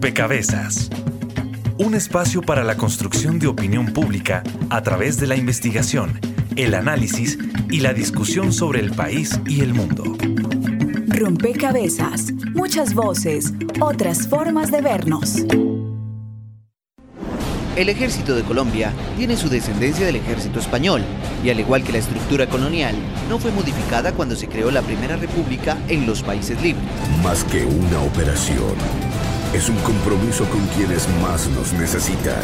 Rompecabezas. Un espacio para la construcción de opinión pública a través de la investigación, el análisis y la discusión sobre el país y el mundo. Rompecabezas. Muchas voces, otras formas de vernos. El ejército de Colombia tiene su descendencia del ejército español y al igual que la estructura colonial, no fue modificada cuando se creó la primera república en los países libres. Más que una operación, es un compromiso con quienes más nos necesitan.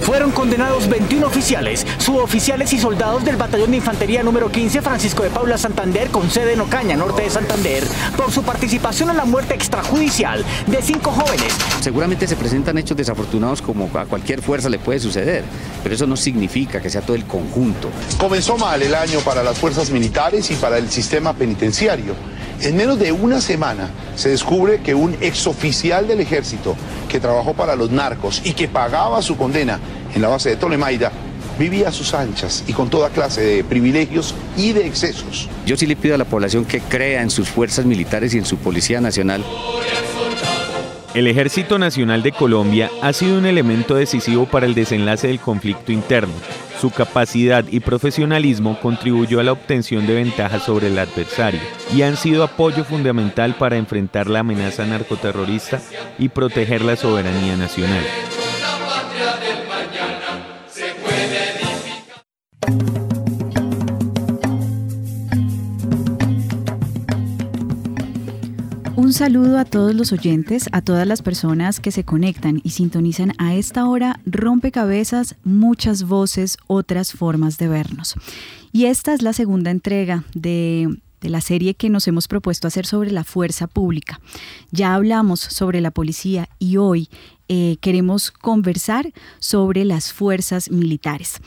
Fueron condenados 21 oficiales, suboficiales y soldados del Batallón de Infantería número 15 Francisco de Paula Santander con sede en Ocaña, norte de Santander, por su participación en la muerte extrajudicial de cinco jóvenes. Seguramente se presentan hechos desafortunados como a cualquier fuerza le puede suceder, pero eso no significa que sea todo el conjunto. Comenzó mal el año para las fuerzas militares y para el sistema penitenciario. En menos de una semana se descubre que un exoficial del ejército que trabajó para los narcos y que pagaba su condena en la base de Tolemaida vivía a sus anchas y con toda clase de privilegios y de excesos. Yo sí le pido a la población que crea en sus fuerzas militares y en su Policía Nacional. El Ejército Nacional de Colombia ha sido un elemento decisivo para el desenlace del conflicto interno. Su capacidad y profesionalismo contribuyó a la obtención de ventajas sobre el adversario y han sido apoyo fundamental para enfrentar la amenaza narcoterrorista y proteger la soberanía nacional. Saludo a todos los oyentes, a todas las personas que se conectan y sintonizan a esta hora rompecabezas, muchas voces, otras formas de vernos. Y esta es la segunda entrega de de la serie que nos hemos propuesto hacer sobre la fuerza pública. Ya hablamos sobre la policía y hoy eh, queremos conversar sobre las fuerzas militares.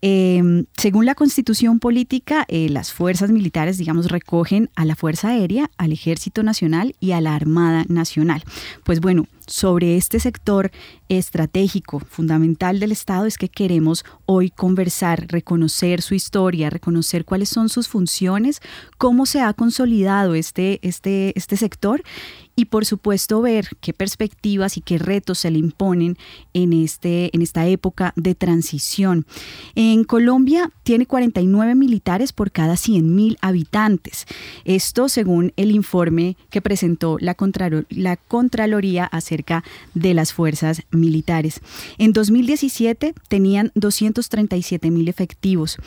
Em, según la constitución política, eh, las fuerzas militares, digamos, recogen a la Fuerza Aérea, al Ejército Nacional y a la Armada Nacional. Pues bueno, sobre este sector estratégico, fundamental del Estado, es que queremos hoy conversar, reconocer su historia, reconocer cuáles son sus funciones, cómo se ha consolidado este, este, este sector y por supuesto ver qué perspectivas y qué retos se le imponen en, este, en esta época de transición. En Colombia tiene 49 militares por cada 100.000 habitantes. Esto según el informe que presentó la, la Contraloría acerca de las fuerzas militares. En 2017 tenían 237.000 efectivos.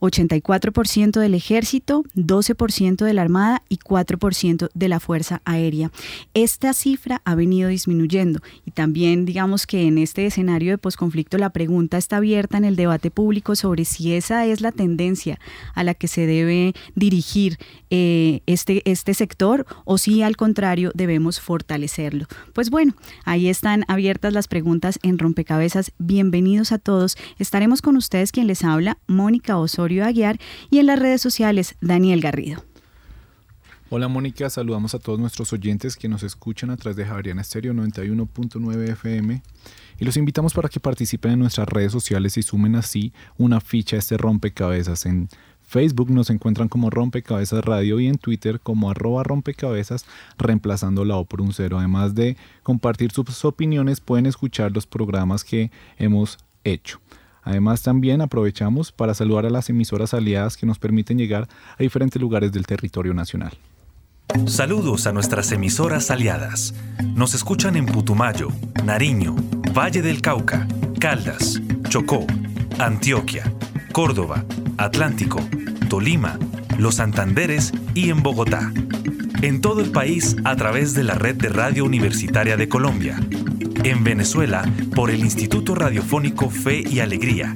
84% del ejército, 12% de la Armada y 4% de la Fuerza Aérea. Esta cifra ha venido disminuyendo y también digamos que en este escenario de posconflicto la pregunta está abierta en el debate público sobre si esa es la tendencia a la que se debe dirigir eh, este, este sector o si al contrario debemos fortalecerlo. Pues bueno, ahí están abiertas las preguntas en rompecabezas. Bienvenidos a todos. Estaremos con ustedes quien les habla, Mónica Osorio Aguiar y en las redes sociales Daniel Garrido. Hola Mónica, saludamos a todos nuestros oyentes que nos escuchan a través de Javeriana Estéreo 91.9 FM y los invitamos para que participen en nuestras redes sociales y sumen así una ficha a este rompecabezas. En Facebook nos encuentran como Rompecabezas Radio y en Twitter como arroba rompecabezas reemplazando la O por un cero. Además de compartir sus opiniones pueden escuchar los programas que hemos hecho. Además, también aprovechamos para saludar a las emisoras aliadas que nos permiten llegar a diferentes lugares del territorio nacional. Saludos a nuestras emisoras aliadas. Nos escuchan en Putumayo, Nariño, Valle del Cauca, Caldas, Chocó, Antioquia, Córdoba, Atlántico, Tolima, Los Santanderes y en Bogotá. En todo el país a través de la red de Radio Universitaria de Colombia en Venezuela por el Instituto Radiofónico Fe y Alegría.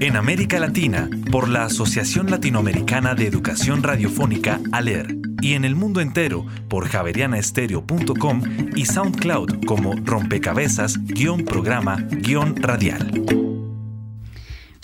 En América Latina por la Asociación Latinoamericana de Educación Radiofónica ALER. Y en el mundo entero por javerianaestereo.com y SoundCloud como rompecabezas-programa-radial.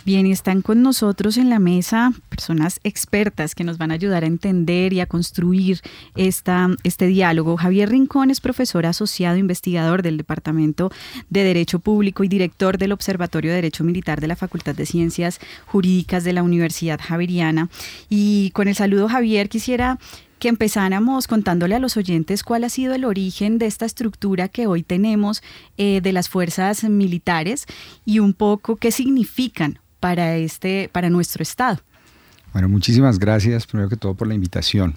Bien, están con nosotros en la mesa personas expertas que nos van a ayudar a entender y a construir esta, este diálogo. Javier Rincón es profesor asociado investigador del Departamento de Derecho Público y director del Observatorio de Derecho Militar de la Facultad de Ciencias Jurídicas de la Universidad Javeriana. Y con el saludo, Javier, quisiera que empezáramos contándole a los oyentes cuál ha sido el origen de esta estructura que hoy tenemos eh, de las fuerzas militares y un poco qué significan para, este, para nuestro Estado. Bueno, muchísimas gracias primero que todo por la invitación.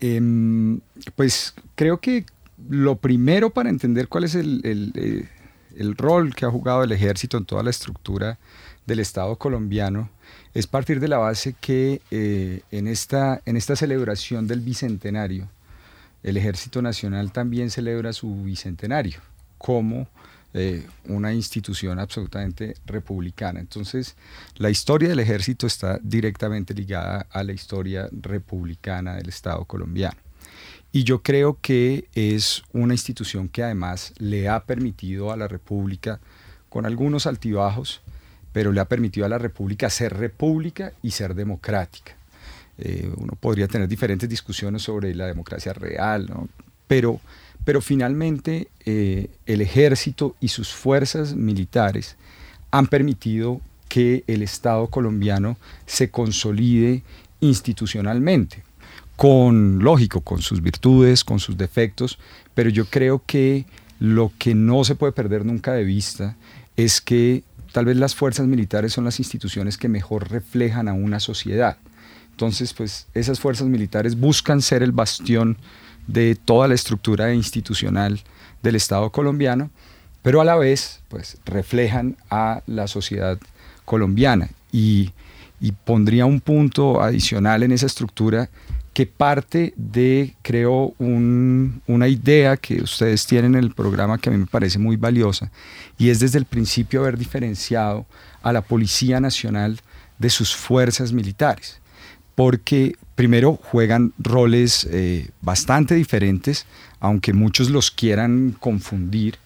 Em, pues creo que lo primero para entender cuál es el, eh, el, rol que ha jugado el ejército en toda la estructura del Estado colombiano es partir de la base que eh, en, esta, en esta celebración del Bicentenario, el Ejército Nacional también celebra su Bicentenario como eh, una institución absolutamente republicana. Entonces, la historia del ejército está directamente ligada a la historia republicana del Estado colombiano. Y yo creo que es una institución que además le ha permitido a la República, con algunos altibajos, pero le ha permitido a la República ser república y ser democrática. Eh, uno podría tener diferentes discusiones sobre la democracia real, pero, pero finalmente eh, el ejército y sus fuerzas militares han permitido que el Estado colombiano se consolide institucionalmente con, lógico, con sus virtudes, con sus defectos, pero yo creo que lo que no se puede perder nunca de vista es que tal vez las fuerzas militares son las instituciones que mejor reflejan a una sociedad. Entonces, pues esas fuerzas militares buscan ser el bastión de toda la estructura institucional del Estado colombiano, pero a la vez, pues reflejan a la sociedad colombiana. Y, y pondría un punto adicional en esa estructura que parte de, creo, una idea que ustedes tienen en el programa que a mí me parece muy valiosa, y es desde el principio haber diferenciado a la Policía Nacional de sus fuerzas militares, porque primero juegan roles eh, bastante diferentes, aunque muchos los quieran confundir,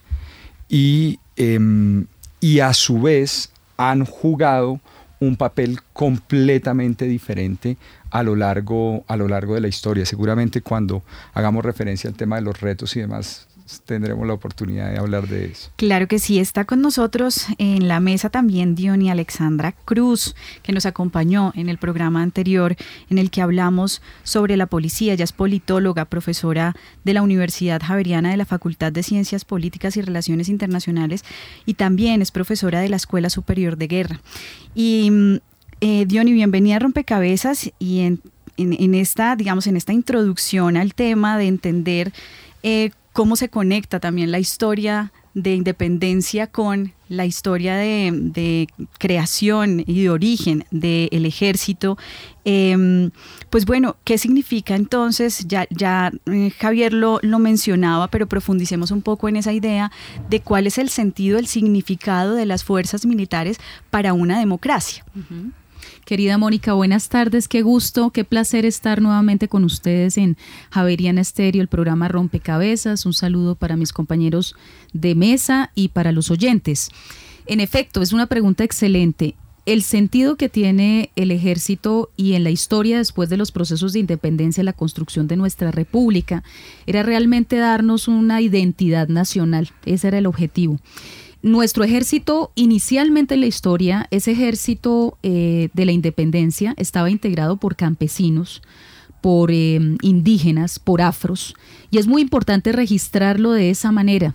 y, em, y a su vez han jugado un papel completamente diferente a lo largo, a lo largo de la historia. Seguramente cuando hagamos referencia al tema de los retos y demás, tendremos la oportunidad de hablar de eso. Claro que sí, está con nosotros en la mesa también Diony Alexandra Cruz, que nos acompañó en el programa anterior en el que hablamos sobre la policía. Ella es politóloga, profesora de la Universidad Javeriana de la Facultad de Ciencias Políticas y Relaciones Internacionales y también es profesora de la Escuela Superior de Guerra. Y mm, eh, Diony, bienvenida a Rompecabezas y en, esta, digamos, en esta introducción al tema de entender eh, cómo se conecta también la historia de independencia con la historia de, creación y de origen del ejército. Em, pues bueno, ¿qué significa entonces? Ya, ya eh, Javier lo, lo, mencionaba, pero profundicemos un poco en esa idea de cuál es el sentido, el significado de las fuerzas militares para una democracia. Querida Mónica, buenas tardes, qué gusto, qué placer estar nuevamente con ustedes en Javeriana Estéreo, el programa Rompecabezas. Un saludo para mis compañeros de mesa y para los oyentes. En efecto, es una pregunta excelente. El sentido que tiene el ejército y en la historia después de los procesos de independencia la construcción de nuestra república era realmente darnos una identidad nacional. Ese era el objetivo. Nuestro ejército, inicialmente en la historia, ese ejército eh, de la independencia estaba integrado por campesinos, por eh, indígenas, por afros, y es muy importante registrarlo de esa manera.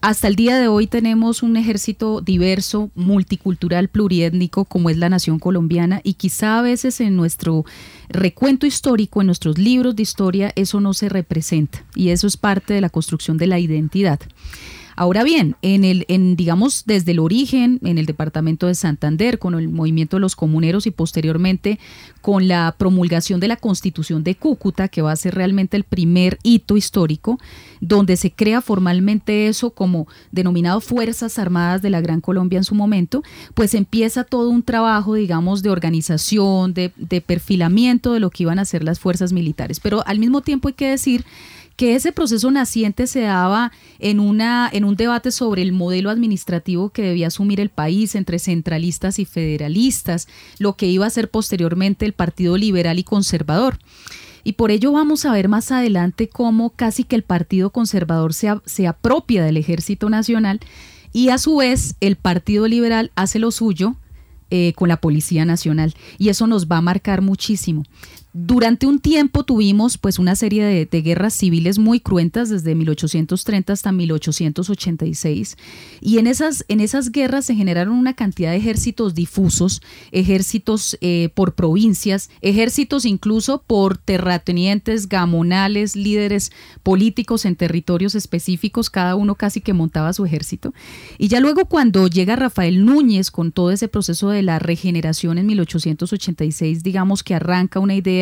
Hasta el día de hoy tenemos un ejército diverso, multicultural, pluriétnico, como es la nación colombiana, y quizá a veces en nuestro recuento histórico, en nuestros libros de historia, eso no se representa, y eso es parte de la construcción de la identidad. Ahora bien, en el, en, digamos, desde el origen, en el departamento de Santander, con el movimiento de los comuneros y posteriormente con la promulgación de la constitución de Cúcuta, que va a ser realmente el primer hito histórico, donde se crea formalmente eso como denominado Fuerzas Armadas de la Gran Colombia en su momento, pues empieza todo un trabajo, digamos, de organización, de, de perfilamiento de lo que iban a ser las fuerzas militares. Pero al mismo tiempo hay que decir que ese proceso naciente se daba en, una, en un debate sobre el modelo administrativo que debía asumir el país entre centralistas y federalistas, lo que iba a ser posteriormente el Partido Liberal y Conservador. Y por ello vamos a ver más adelante cómo casi que el Partido Conservador se, se apropia del Ejército Nacional y a su vez el Partido Liberal hace lo suyo eh, con la Policía Nacional. Y eso nos va a marcar muchísimo. Durante un tiempo tuvimos pues una serie de, guerras civiles muy cruentas desde 1830 hasta 1886 y en esas, en esas guerras se generaron una cantidad de ejércitos difusos, ejércitos eh, por provincias, ejércitos incluso por terratenientes, gamonales, líderes políticos en territorios específicos, cada uno casi que montaba su ejército. Y ya luego cuando llega Rafael Núñez con todo ese proceso de la regeneración en 1886, digamos que arranca una idea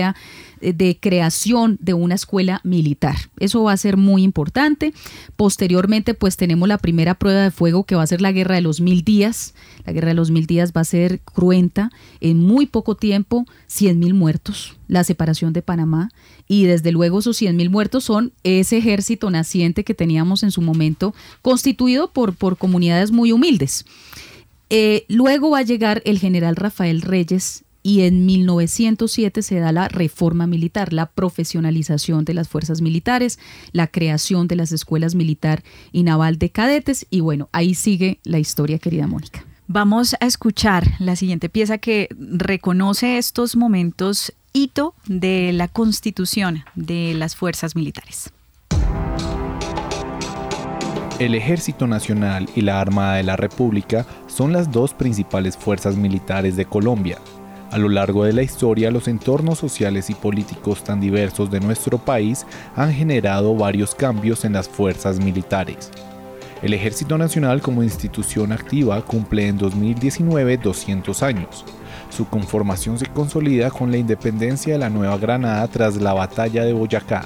eh, de creación de una escuela militar. Eso va a ser muy importante. Posteriormente, pues tenemos la primera prueba de fuego que va a ser la guerra de los mil días. La guerra de los mil días va a ser cruenta. En muy poco tiempo, 100 mil muertos. La separación de Panamá. Y desde luego esos 100 mil muertos son ese ejército naciente que teníamos en su momento, constituido por, por comunidades muy humildes. Eh, luego va a llegar el general Rafael Reyes y en 1907 se da la reforma militar, la profesionalización de las fuerzas militares, la creación de las escuelas militar y naval de cadetes y bueno, ahí sigue la historia, querida Mónica. Vamos a escuchar la siguiente pieza que reconoce estos momentos hito de la constitución de las fuerzas militares. El Ejército Nacional y la Armada de la República son las dos principales fuerzas militares de Colombia a lo largo de la historia, los entornos sociales y políticos tan diversos de nuestro país han generado varios cambios en las fuerzas militares. El Ejército Nacional como institución activa cumple en 2019 200 años. Su conformación se consolida con la independencia de la Nueva Granada tras la batalla de Boyacá,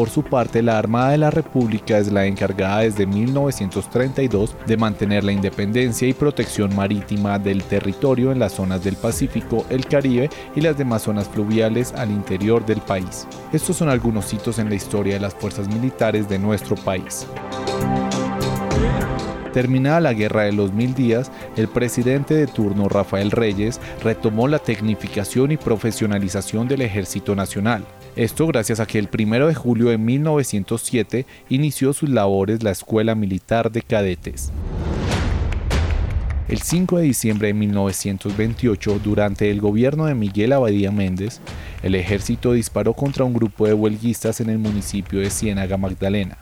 por su parte, la Armada de la República es la encargada desde 1932 de mantener la independencia y protección marítima del territorio en las zonas del Pacífico, el Caribe y las demás zonas fluviales al interior del país. Estos son algunos hitos en la historia de las fuerzas militares de nuestro país. Terminada la guerra de los mil días, el presidente de turno Rafael Reyes retomó la tecnificación y profesionalización del Ejército Nacional. Esto gracias a que el 1 de julio de 1907 inició sus labores la Escuela Militar de Cadetes. El 5 de diciembre de 1928, durante el gobierno de Miguel Abadía Méndez, el ejército disparó contra un grupo de huelguistas en el municipio de Ciénaga Magdalena,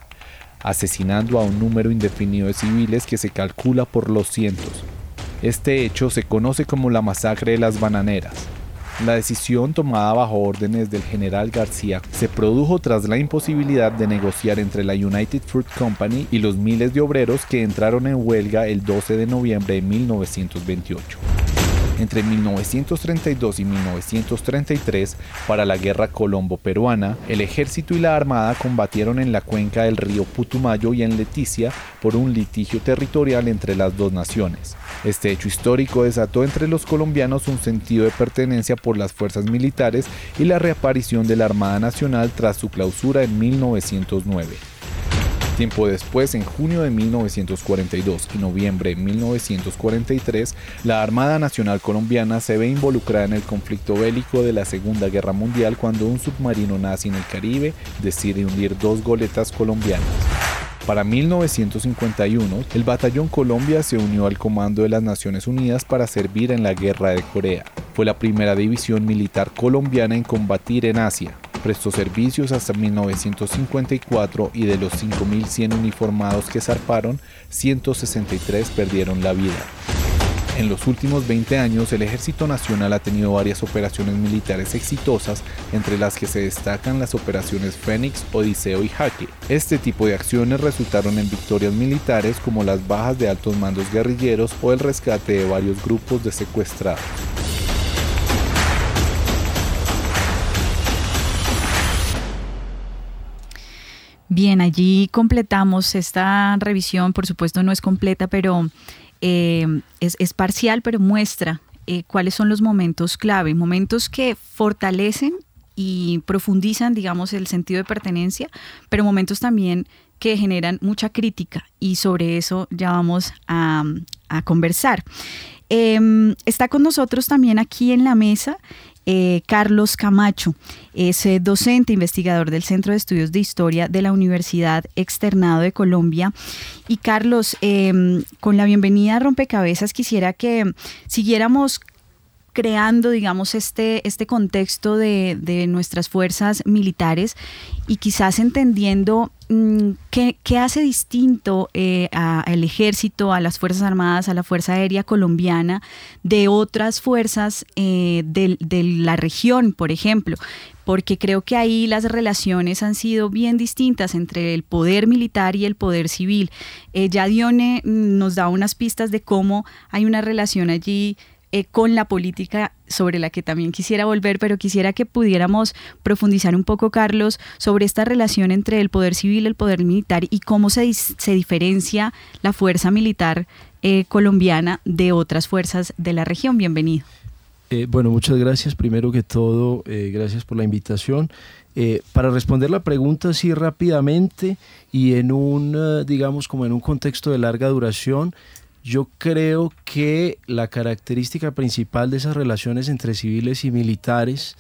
asesinando a un número indefinido de civiles que se calcula por los cientos. Este hecho se conoce como la masacre de las bananeras, la decisión tomada bajo órdenes del general García se produjo tras la imposibilidad de negociar entre la United Fruit Company y los miles de obreros que entraron en huelga el 12 de noviembre de 1928. Entre 1932 y 1933, para la Guerra Colombo-Peruana, el ejército y la armada combatieron en la cuenca del río Putumayo y en Leticia por un litigio territorial entre las dos naciones. Este hecho histórico desató entre los colombianos un sentido de pertenencia por las fuerzas militares y la reaparición de la Armada Nacional tras su clausura en 1909. Tiempo después, en junio de 1942 y noviembre de 1943, la Armada Nacional Colombiana se ve involucrada en el conflicto bélico de la Segunda Guerra Mundial cuando un submarino nazi en el Caribe decide hundir dos goletas colombianas. Para 1951, el Batallón Colombia se unió al Comando de las Naciones Unidas para servir en la Guerra de Corea. Fue la primera división militar colombiana en combatir en Asia. Prestó servicios hasta 1954 y de los 5.100 uniformados que zarparon, 163 perdieron la vida. En los últimos 20 años, el Ejército Nacional ha tenido varias operaciones militares exitosas, entre las que se destacan las operaciones Fénix, Odiseo y Jaque. Este tipo de acciones resultaron en victorias militares como las bajas de altos mandos guerrilleros o el rescate de varios grupos de secuestrados. Bien, allí completamos esta revisión, por supuesto no es completa, pero eh, es, parcial, pero muestra eh, cuáles son los momentos clave, momentos que fortalecen y profundizan, digamos, el sentido de pertenencia, pero momentos también que generan mucha crítica y sobre eso ya vamos a, conversar. Em, está con nosotros también aquí en la mesa eh, Carlos Camacho. Es eh, docente investigador del Centro de Estudios de Historia de la Universidad Externado de Colombia. Y Carlos, em, con la bienvenida a Rompecabezas, quisiera que siguiéramos creando, digamos, este, este contexto de, nuestras fuerzas militares y quizás entendiendo mm, qué, hace distinto eh, al ejército, a las Fuerzas Armadas, a la Fuerza Aérea colombiana de otras fuerzas eh, de, la región, por ejemplo porque creo que ahí las relaciones han sido bien distintas entre el poder militar y el poder civil. Eh, ya Dione mm, nos da unas pistas de cómo hay una relación allí eh, con la política sobre la que también quisiera volver, pero quisiera que pudiéramos profundizar un poco, Carlos, sobre esta relación entre el poder civil el poder militar y cómo se, se diferencia la fuerza militar eh, colombiana de otras fuerzas de la región. Bienvenido. Eh, bueno, muchas gracias. Primero que todo, eh, gracias por la invitación. Eh, para responder la pregunta así rápidamente y en un, digamos, como en un contexto de larga duración, yo creo que la característica principal de esas relaciones entre civiles y militares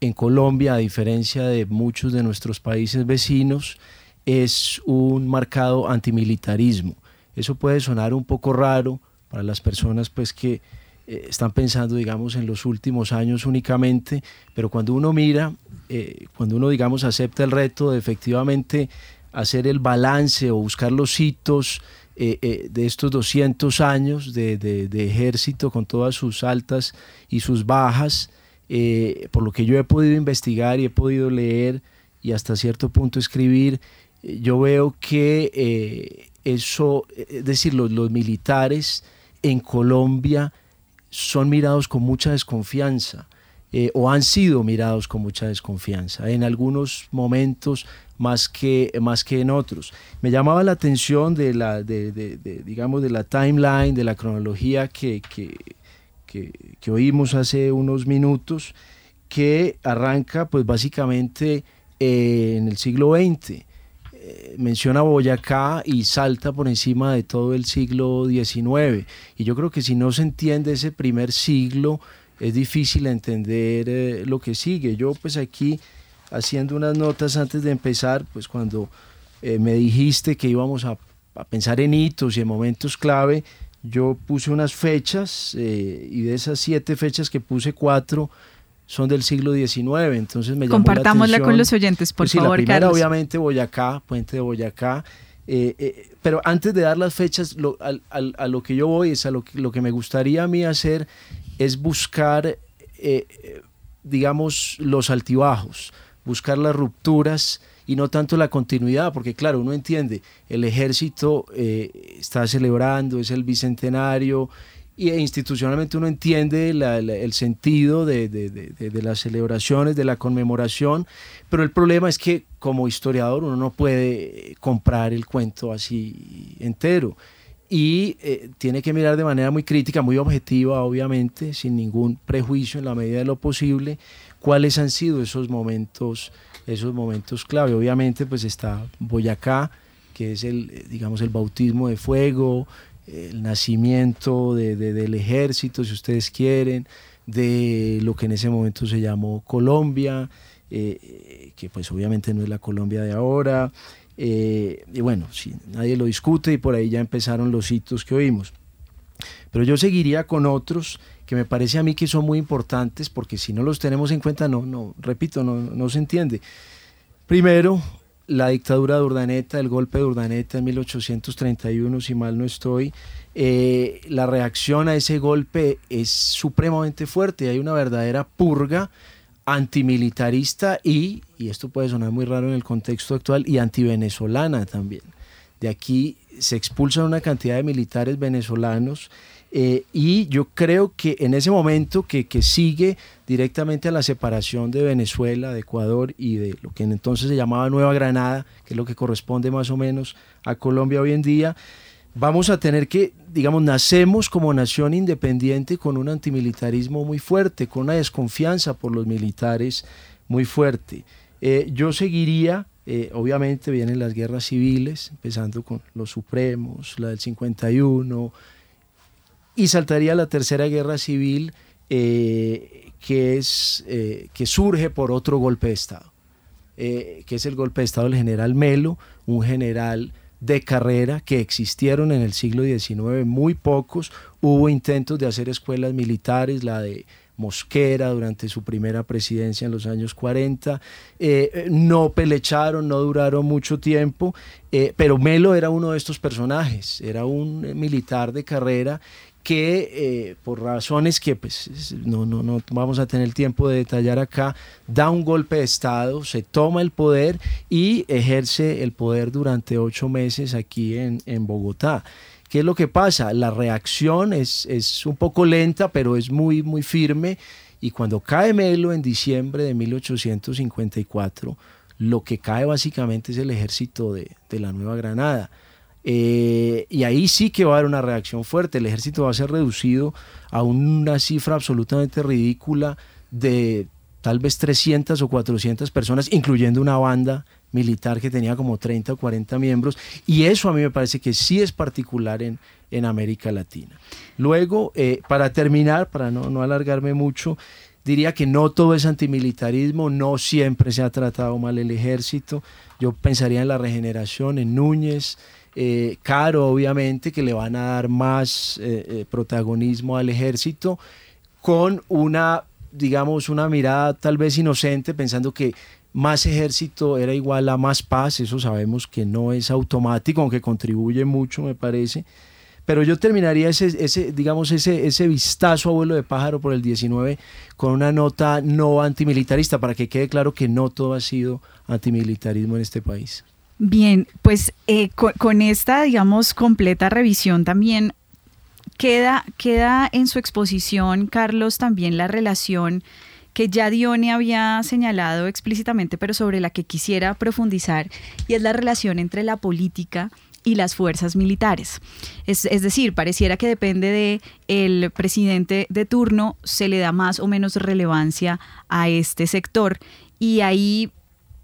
en Colombia, a diferencia de muchos de nuestros países vecinos, es un marcado antimilitarismo. Eso puede sonar un poco raro para las personas pues que eh, están pensando, digamos, en los últimos años únicamente, pero cuando uno mira, eh, cuando uno, digamos, acepta el reto de efectivamente hacer el balance o buscar los hitos eh, de estos 200 años de, ejército con todas sus altas y sus bajas, por lo que yo he podido investigar y he podido leer y hasta cierto punto escribir, yo veo que eso, es decir, los, los militares en Colombia, son mirados con mucha desconfianza eh, o han sido mirados con mucha desconfianza, en algunos momentos más que, más que en otros. Me llamaba la atención de la, digamos, de la timeline, de la cronología que, que, que, oímos hace unos minutos, que arranca pues básicamente eh, en el siglo XX menciona Boyacá y salta por encima de todo el siglo XIX. Y yo creo que si no se entiende ese primer siglo, es difícil entender eh, lo que sigue. Yo pues aquí haciendo unas notas antes de empezar, pues cuando eh, me dijiste que íbamos a, pensar en hitos y en momentos clave, yo puse unas fechas eh, y de esas siete fechas que puse cuatro son del siglo XIX, entonces me Compartámosla con los oyentes, por pues sí, favor, La primera, obviamente, Boyacá, Puente de Boyacá. Eh, eh, pero antes de dar las fechas, a, lo que yo voy, es a lo que, lo que me gustaría a mí hacer es buscar, eh, digamos, los altibajos, buscar las rupturas y no tanto la continuidad, porque claro, uno entiende, el ejército está celebrando, es el bicentenario, y institucionalmente uno entiende el sentido de, las celebraciones, de la conmemoración, pero el problema es que como historiador uno no puede comprar el cuento así entero y eh, tiene que mirar de manera muy crítica, muy objetiva, obviamente, sin ningún prejuicio en la medida de lo posible, cuáles han sido esos momentos, esos momentos clave. Obviamente, pues está Boyacá, que es el, digamos, el bautismo de fuego, el nacimiento del ejército, si ustedes quieren, de lo que en ese momento se llamó Colombia, eh, que pues obviamente no es la Colombia de ahora. Eh, y bueno, si nadie lo discute y por ahí ya empezaron los hitos que oímos. Pero yo seguiría con otros que me parece a mí que son muy importantes porque si no los tenemos en cuenta, no, no, repito, no, no se entiende. Primero, la dictadura de Urdaneta, el golpe de Urdaneta en 1831, si mal no estoy, eh, la reacción a ese golpe es supremamente fuerte. Hay una verdadera purga antimilitarista y, y esto puede sonar muy raro en el contexto actual, y antivenezolana también. De aquí se expulsan una cantidad de militares venezolanos eh, y yo creo que en ese momento que, sigue directamente a la separación de Venezuela, de Ecuador y de lo que entonces se llamaba Nueva Granada, que es lo que corresponde más o menos a Colombia hoy en día, vamos a tener que, digamos, nacemos como nación independiente con un antimilitarismo muy fuerte, con una desconfianza por los militares muy fuerte. Eh, yo seguiría, eh, obviamente vienen las guerras civiles, empezando con los Supremos, la del 51, y saltaría la tercera guerra civil eh, que, es, que surge por otro golpe de Estado, que es el golpe de Estado del general Melo, un general de carrera que existieron en el siglo XIX, muy pocos. Hubo intentos de hacer escuelas militares, la de Mosquera durante su primera presidencia en los años 40. Eh, no pelecharon, no duraron mucho tiempo, eh, pero Melo era uno de estos personajes, era un militar de carrera que por razones que pues, no, no, no vamos a tener tiempo de detallar acá, da un golpe de Estado, se toma el poder y ejerce el poder durante ocho meses aquí en, en Bogotá. ¿Qué es lo que pasa? La reacción es, es un poco lenta, pero es muy, muy firme. Y cuando cae Melo en diciembre de 1854, lo que cae básicamente es el ejército de, de la Nueva Granada. Eh, y ahí sí que va a haber una reacción fuerte. El ejército va a ser reducido a una cifra absolutamente ridícula de tal vez 300 o 400 personas, incluyendo una banda militar que tenía como 30 o 40 miembros, y eso a mí me parece que sí es particular en, en América Latina. Luego, eh, para terminar, para no, no alargarme mucho, diría que no todo es antimilitarismo, no siempre se ha tratado mal el ejército. Yo pensaría en la regeneración, en Núñez, eh, Caro, obviamente, que le van a dar más eh, protagonismo al ejército, con una, digamos, una mirada tal vez inocente, pensando que más ejército era igual a más paz, eso sabemos que no es automático, aunque contribuye mucho, me parece. Pero yo terminaría ese, ese, digamos, ese, ese vistazo a vuelo de pájaro por el 19 con una nota no antimilitarista, para que quede claro que no todo ha sido antimilitarismo en este país. Bien, pues eh, con, esta, digamos, completa revisión también queda, queda en su exposición, Carlos, también la relación que ya Dione había señalado explícitamente, pero sobre la que quisiera profundizar, y es la relación entre la política y las fuerzas militares. Es, decir, pareciera que depende de el presidente de turno, se le da más o menos relevancia a este sector. Y ahí,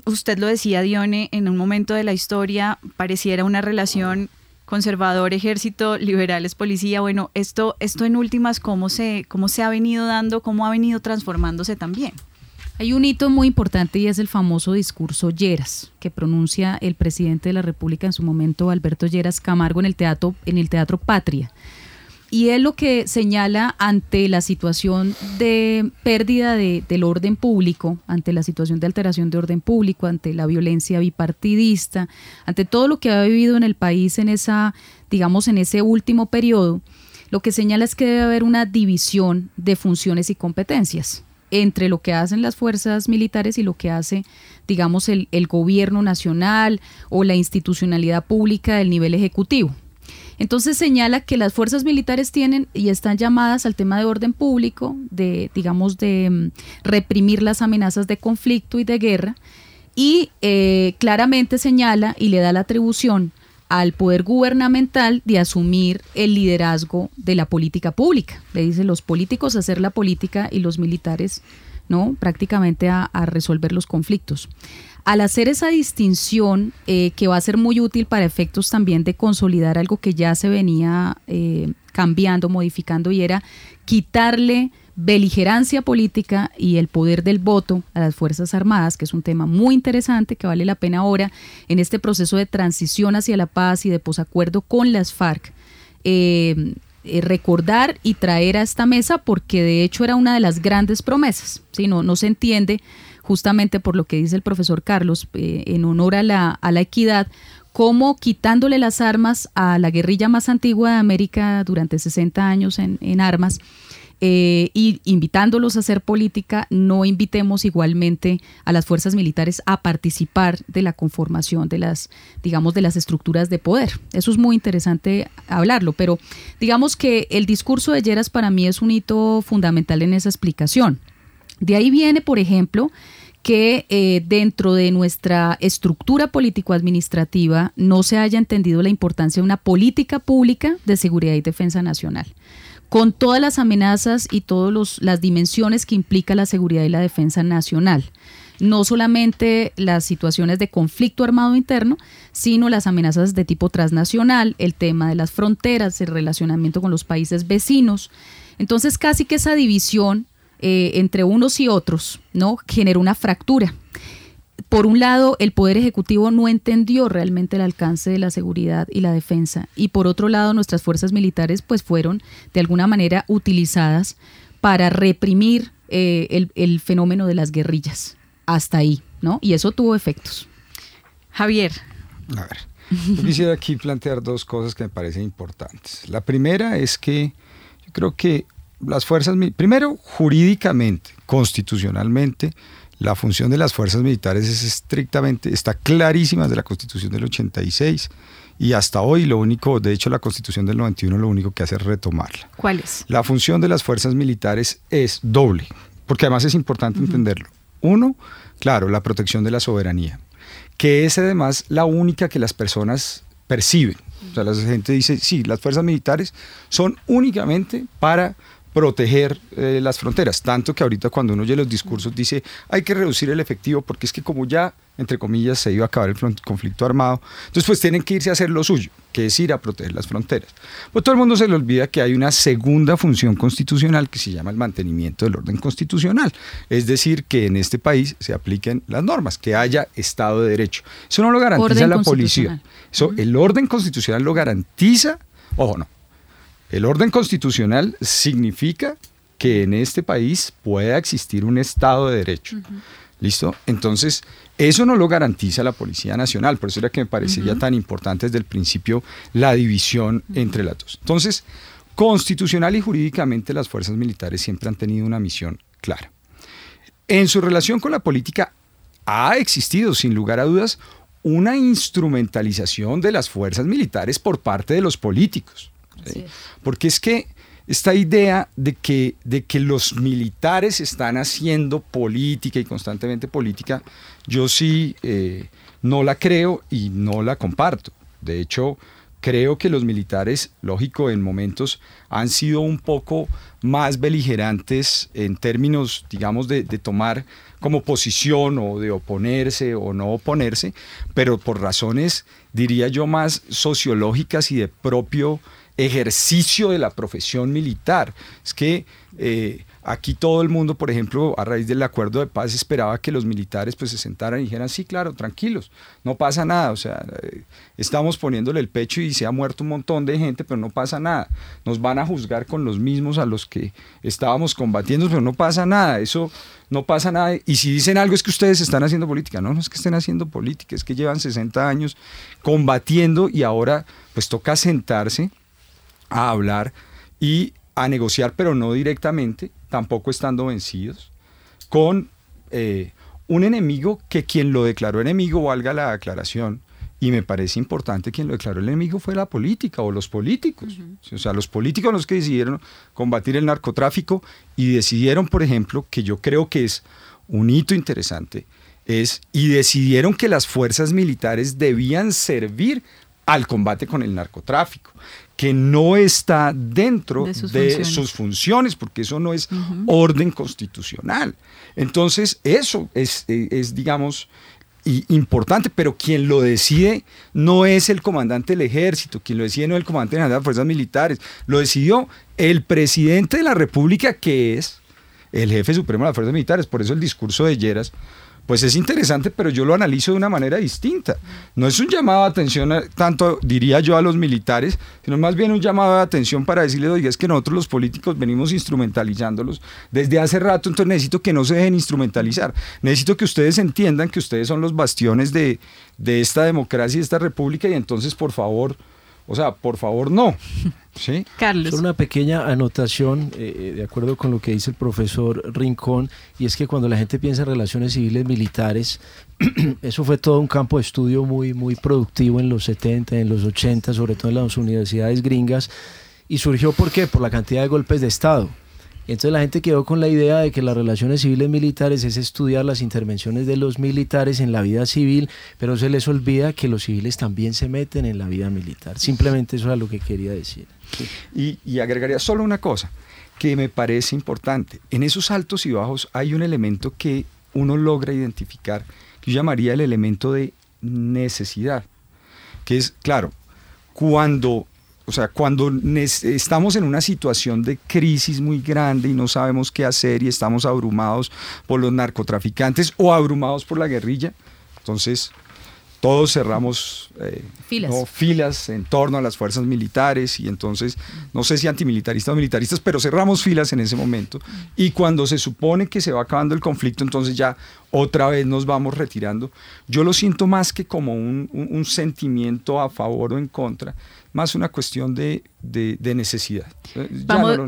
usted lo decía, Dione, en un momento de la historia pareciera una relación conservador, ejército, liberales, policía. Bueno, esto, esto en últimas, ¿cómo se, ¿cómo se ha venido dando, cómo ha venido transformándose también? Hay un hito muy importante y es el famoso discurso Lleras, que pronuncia el presidente de la República en su momento, Alberto Lleras Camargo, en el teatro, en el teatro Patria y es lo que señala ante la situación de pérdida de, del orden público, ante la situación de alteración de orden público, ante la violencia bipartidista, ante todo lo que ha vivido en el país en esa, digamos, en ese último periodo, lo que señala es que debe haber una división de funciones y competencias entre lo que hacen las fuerzas militares y lo que hace, digamos, el, el gobierno nacional o la institucionalidad pública del nivel ejecutivo. Entonces señala que las fuerzas militares tienen y están llamadas al tema de orden público, de, digamos, de mm, reprimir las amenazas de conflicto y de guerra, y eh, claramente señala y le da la atribución al poder gubernamental de asumir el liderazgo de la política pública. Le dice los políticos hacer la política y los militares, ¿no? Prácticamente a resolver los conflictos. Al hacer esa distinción, eh, que va a ser muy útil para efectos también de consolidar algo que ya se venía eh, cambiando, modificando, y era quitarle beligerancia política y el poder del voto a las Fuerzas Armadas, que es un tema muy interesante que vale la pena ahora en este proceso de transición hacia la paz y de posacuerdo con las FARC. Eh, recordar y traer a esta mesa porque de hecho era una de las grandes promesas. ¿sí? No, no se entiende justamente por lo que dice el profesor Carlos, eh, en honor a la, equidad, como quitándole las armas a la guerrilla más antigua de América durante 60 años en, en armas, eh, y invitándolos a hacer política, no invitemos igualmente a las fuerzas militares a participar de la conformación de las, digamos, de las estructuras de poder. Eso es muy interesante hablarlo, pero digamos que el discurso de Lleras para mí es un hito fundamental en esa explicación. De ahí viene, por ejemplo, que eh, dentro de nuestra estructura político-administrativa no se haya entendido la importancia de una política pública de seguridad y defensa nacional, con todas las amenazas y todas las dimensiones que implica la seguridad y la defensa nacional. No solamente las situaciones de conflicto armado interno, sino las amenazas de tipo transnacional, el tema de las fronteras, el relacionamiento con los países vecinos. Entonces, casi que esa división eh, entre unos y otros, ¿no? Generó una fractura. por un lado, el Poder Ejecutivo no entendió realmente el alcance de la seguridad y la defensa, y por otro lado, nuestras fuerzas militares pues fueron de alguna manera utilizadas para reprimir eh, el, el fenómeno de las guerrillas. Hasta ahí, ¿no? Y eso tuvo efectos. Javier. A ver, yo quisiera aquí plantear dos cosas que me parecen importantes. La primera es que yo creo que las fuerzas, primero jurídicamente, constitucionalmente, la función de las fuerzas militares es estrictamente, está clarísima de la Constitución del 86 y hasta hoy lo único, de hecho la Constitución del 91 lo único que hace es retomarla. ¿Cuál es? La función de las fuerzas militares es doble, porque además es importante entenderlo. Uno, claro, la protección de la soberanía, que es además la única que las personas perciben. O sea, la gente dice, sí, las fuerzas militares son únicamente para proteger eh, las fronteras. Tanto que ahorita cuando uno oye los discursos dice hay que reducir el efectivo porque es que como ya, entre comillas, se iba a acabar el conflicto armado, entonces pues tienen que irse a hacer lo suyo, que es ir a proteger las fronteras. Pues todo el mundo se le olvida que hay una segunda función constitucional que se llama el mantenimiento del orden constitucional. Es decir, que en este país se apliquen las normas, que haya Estado de Derecho. Eso no lo garantiza la policía. Eso, El orden constitucional lo garantiza, ojo, no, el orden constitucional significa que en este país pueda existir un Estado de Derecho. ¿Listo? Entonces, eso no lo garantiza la Policía Nacional, por eso era que me parecería tan importante desde el principio la división entre las dos. Entonces, constitucional y jurídicamente las fuerzas militares siempre han tenido una misión clara. En su relación con la política ha existido, sin lugar a dudas, una instrumentalización de las fuerzas militares por parte de los políticos. Porque es que esta idea de que, de que los militares están haciendo política y constantemente política, yo sí eh, no la creo y no la comparto. De hecho, creo que los militares, lógico, en momentos han sido un poco más beligerantes en términos, digamos, de, de, tomar como posición o de oponerse o no oponerse, pero por razones, diría yo, más sociológicas y de propio ejercicio de la profesión militar. Es que eh, aquí todo el mundo, por ejemplo, a raíz del acuerdo de paz, esperaba que los militares pues se sentaran y dijeran, sí, claro, tranquilos, no pasa nada, o sea, eh, estamos poniéndole el pecho y se ha muerto un montón de gente, pero no pasa nada. Nos van a juzgar con los mismos a los que estábamos combatiendo, pero no pasa nada, eso no pasa nada. Y si dicen algo es que ustedes están haciendo política, no, no es que estén haciendo política, es que llevan 60 años combatiendo y ahora pues toca sentarse a hablar y a negociar, pero no directamente, tampoco estando vencidos, con eh, un enemigo que quien lo declaró enemigo, valga la aclaración, y me parece importante quien lo declaró el enemigo fue la política o los políticos. O sea, los políticos los que decidieron combatir el narcotráfico y decidieron, por ejemplo, que yo creo que es un hito interesante, es, y decidieron que las fuerzas militares debían servir al combate con el narcotráfico que no está dentro de sus, funciones. porque eso no es orden constitucional. Entonces, eso es, es digamos, importante, pero quien lo decide no es el comandante del ejército, quien lo decide no es el comandante de las fuerzas militares, lo decidió el presidente de la República, que es el jefe supremo de las fuerzas militares. Por eso el discurso de Lleras pues es interesante, pero yo lo analizo de una manera distinta. No es un llamado de atención, tanto diría yo, a los militares, sino más bien un llamado de atención para decirles, oiga, es que nosotros los políticos venimos instrumentalizándolos desde hace rato, entonces necesito que no se dejen instrumentalizar. Necesito que ustedes entiendan que ustedes son los bastiones de, de esta democracia y esta república y entonces, por favor, o sea, por favor, no. ¿Sí? Carlos. Solo una pequeña anotación, eh, eh, de acuerdo con lo que dice el profesor Rincón, y es que cuando la gente piensa en relaciones civiles militares, eso fue todo un campo de estudio muy, muy productivo en los 70, en los 80, sobre todo en las universidades gringas, y surgió ¿por qué? Por la cantidad de golpes de Estado. Entonces la gente quedó con la idea de que las relaciones civiles militares es estudiar las intervenciones de los militares en la vida civil, pero se les olvida que los civiles también se meten en la vida militar. Simplemente eso es lo que quería decir. Y, y agregaría solo una cosa que me parece importante. En esos altos y bajos hay un elemento que uno logra identificar, que yo llamaría el elemento de necesidad, que es, claro, cuando o sea, cuando estamos en una situación de crisis muy grande y no sabemos qué hacer y estamos abrumados por los narcotraficantes o abrumados por la guerrilla, Entonces, todos cerramos eh, filas. en torno a las fuerzas militares y entonces, no sé si antimilitaristas o militaristas, pero cerramos filas en ese momento. Y cuando se supone que se va acabando el conflicto, entonces ya otra vez nos vamos retirando. Yo lo siento más que como un sentimiento a favor o en contra, más una cuestión de, necesidad. Eh,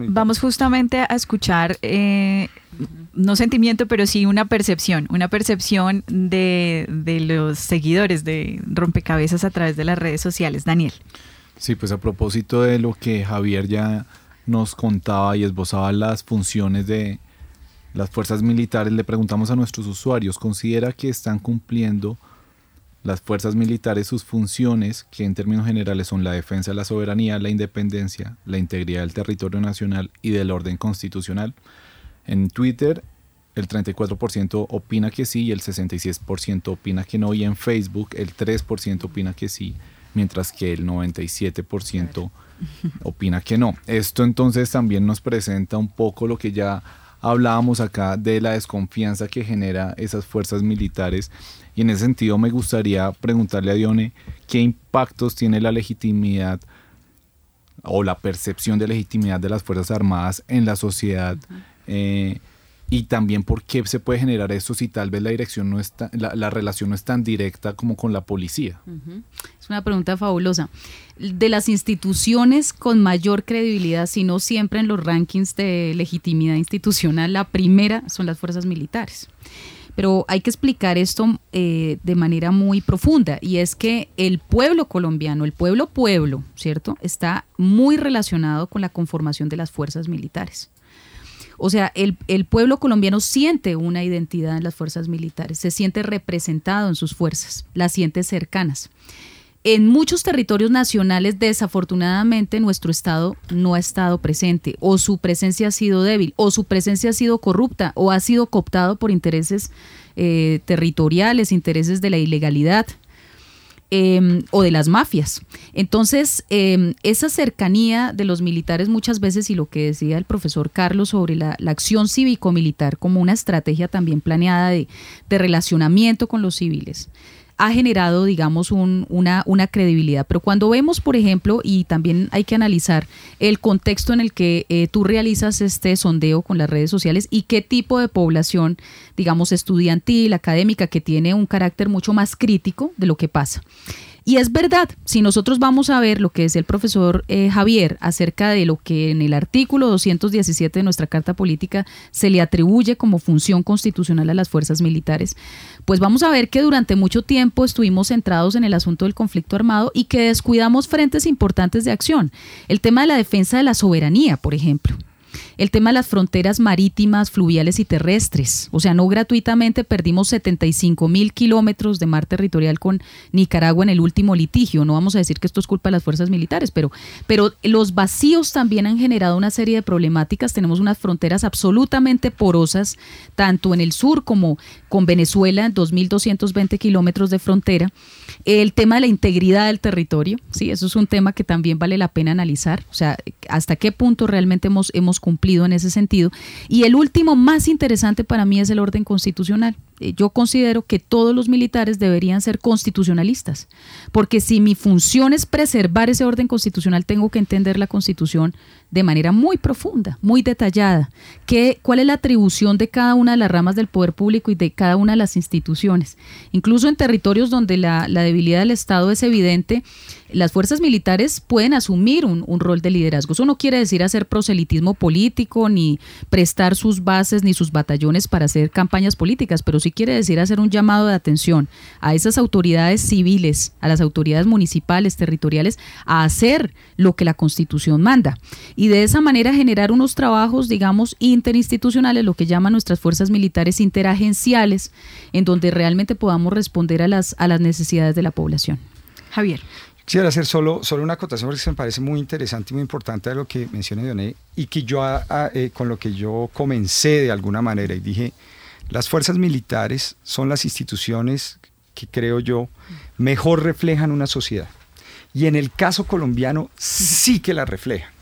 vamos, justamente a escuchar, eh, no sentimiento, pero sí una percepción, una percepción de, de los seguidores de Rompecabezas a través de las redes sociales. Daniel. Sí, pues a propósito de lo que Javier ya nos contaba y esbozaba las funciones de las fuerzas militares, le preguntamos a nuestros usuarios, ¿considera que están cumpliendo las fuerzas militares sus funciones, que en términos generales son la defensa de la soberanía, la independencia, la integridad del territorio nacional y del orden constitucional. En Twitter el 34% opina que sí y el 66% opina que no y en Facebook el 3% opina que sí, mientras que el 97% opina que no. Esto entonces también nos presenta un poco lo que ya hablábamos acá de la desconfianza que genera esas fuerzas militares y en ese sentido me gustaría preguntarle a Dione qué impactos tiene la legitimidad o la percepción de legitimidad de las Fuerzas Armadas en la sociedad. Eh, y también por qué se puede generar esto si tal vez la dirección no está, la, relación no es tan directa como con la policía. Es una pregunta fabulosa. De las instituciones con mayor credibilidad, si no siempre en los rankings de legitimidad institucional, la primera son las fuerzas militares. Pero hay que explicar esto eh, de manera muy profunda y es que el pueblo colombiano, el pueblo pueblo, ¿cierto? Está muy relacionado con la conformación de las fuerzas militares. O sea, el, el, pueblo colombiano siente una identidad en las fuerzas militares, se siente representado en sus fuerzas, las siente cercanas. En muchos territorios nacionales, desafortunadamente, nuestro Estado no ha estado presente, o su presencia ha sido débil, o su presencia ha sido corrupta, o ha sido cooptado por intereses eh, territoriales, intereses de la ilegalidad. Em, o de las mafias. Entonces, em, esa cercanía de los militares muchas veces, y lo que decía el profesor Carlos sobre la, acción cívico-militar como una estrategia también planeada de relacionamiento con los civiles, ha generado, digamos, una, una credibilidad. Pero cuando vemos, por ejemplo, y también hay que analizar el contexto en el que eh, tú realizas este sondeo con las redes sociales y qué tipo de población, digamos, estudiantil, académica, que tiene un carácter mucho más crítico de lo que pasa. Y es verdad, si nosotros vamos a ver lo que es el profesor eh, Javier acerca de lo que en el artículo 217 de nuestra Carta Política se le atribuye como función constitucional a las fuerzas militares, pues vamos a ver que durante mucho tiempo estuvimos centrados en el asunto del conflicto armado y que descuidamos frentes importantes de acción. El tema de la defensa de la soberanía, por ejemplo el tema de las fronteras marítimas, fluviales y terrestres. O sea, no gratuitamente perdimos 75 mil kilómetros de mar territorial con Nicaragua en el último litigio. No vamos a decir que esto es culpa de las fuerzas militares, pero, pero los vacíos también han generado una serie de problemáticas. Tenemos unas fronteras absolutamente porosas, tanto en el sur como con Venezuela, 2.220 kilómetros de frontera. El tema de la integridad del territorio, sí, eso es un tema que también vale la pena analizar. O sea, hasta qué punto realmente hemos, hemos cumplido en ese sentido. Y el último más interesante para mí es el orden constitucional. Eh, yo considero que todos los militares deberían ser constitucionalistas, porque si mi función es preservar ese orden constitucional, tengo que entender la constitución de manera muy profunda, muy detallada, que, cuál es la atribución de cada una de las ramas del poder público y de cada una de las instituciones. Incluso en territorios donde la, la debilidad del Estado es evidente, las fuerzas militares pueden asumir un, rol de liderazgo. Eso no quiere decir hacer proselitismo político, ni prestar sus bases ni sus batallones para hacer campañas políticas, pero sí quiere decir hacer un llamado de atención a esas autoridades civiles, a las autoridades municipales, territoriales, a hacer lo que la Constitución manda. Y de esa manera generar unos trabajos, digamos, interinstitucionales, lo que llaman nuestras fuerzas militares interagenciales, en donde realmente podamos responder a las, a las necesidades de la población. Javier. Quisiera hacer solo, solo una acotación porque me parece muy interesante y muy importante de lo que menciona Dioné y que yo eh, con lo que yo comencé de alguna manera y dije, las fuerzas militares son las instituciones que creo yo mejor reflejan una sociedad. Y en el caso colombiano sí que la reflejan.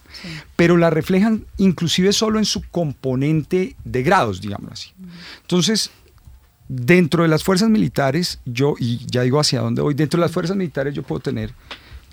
Pero la reflejan inclusive solo en su componente de grados, digamos así. Entonces, dentro de las fuerzas militares, yo, y ya digo hacia dónde voy, dentro de las fuerzas militares yo puedo tener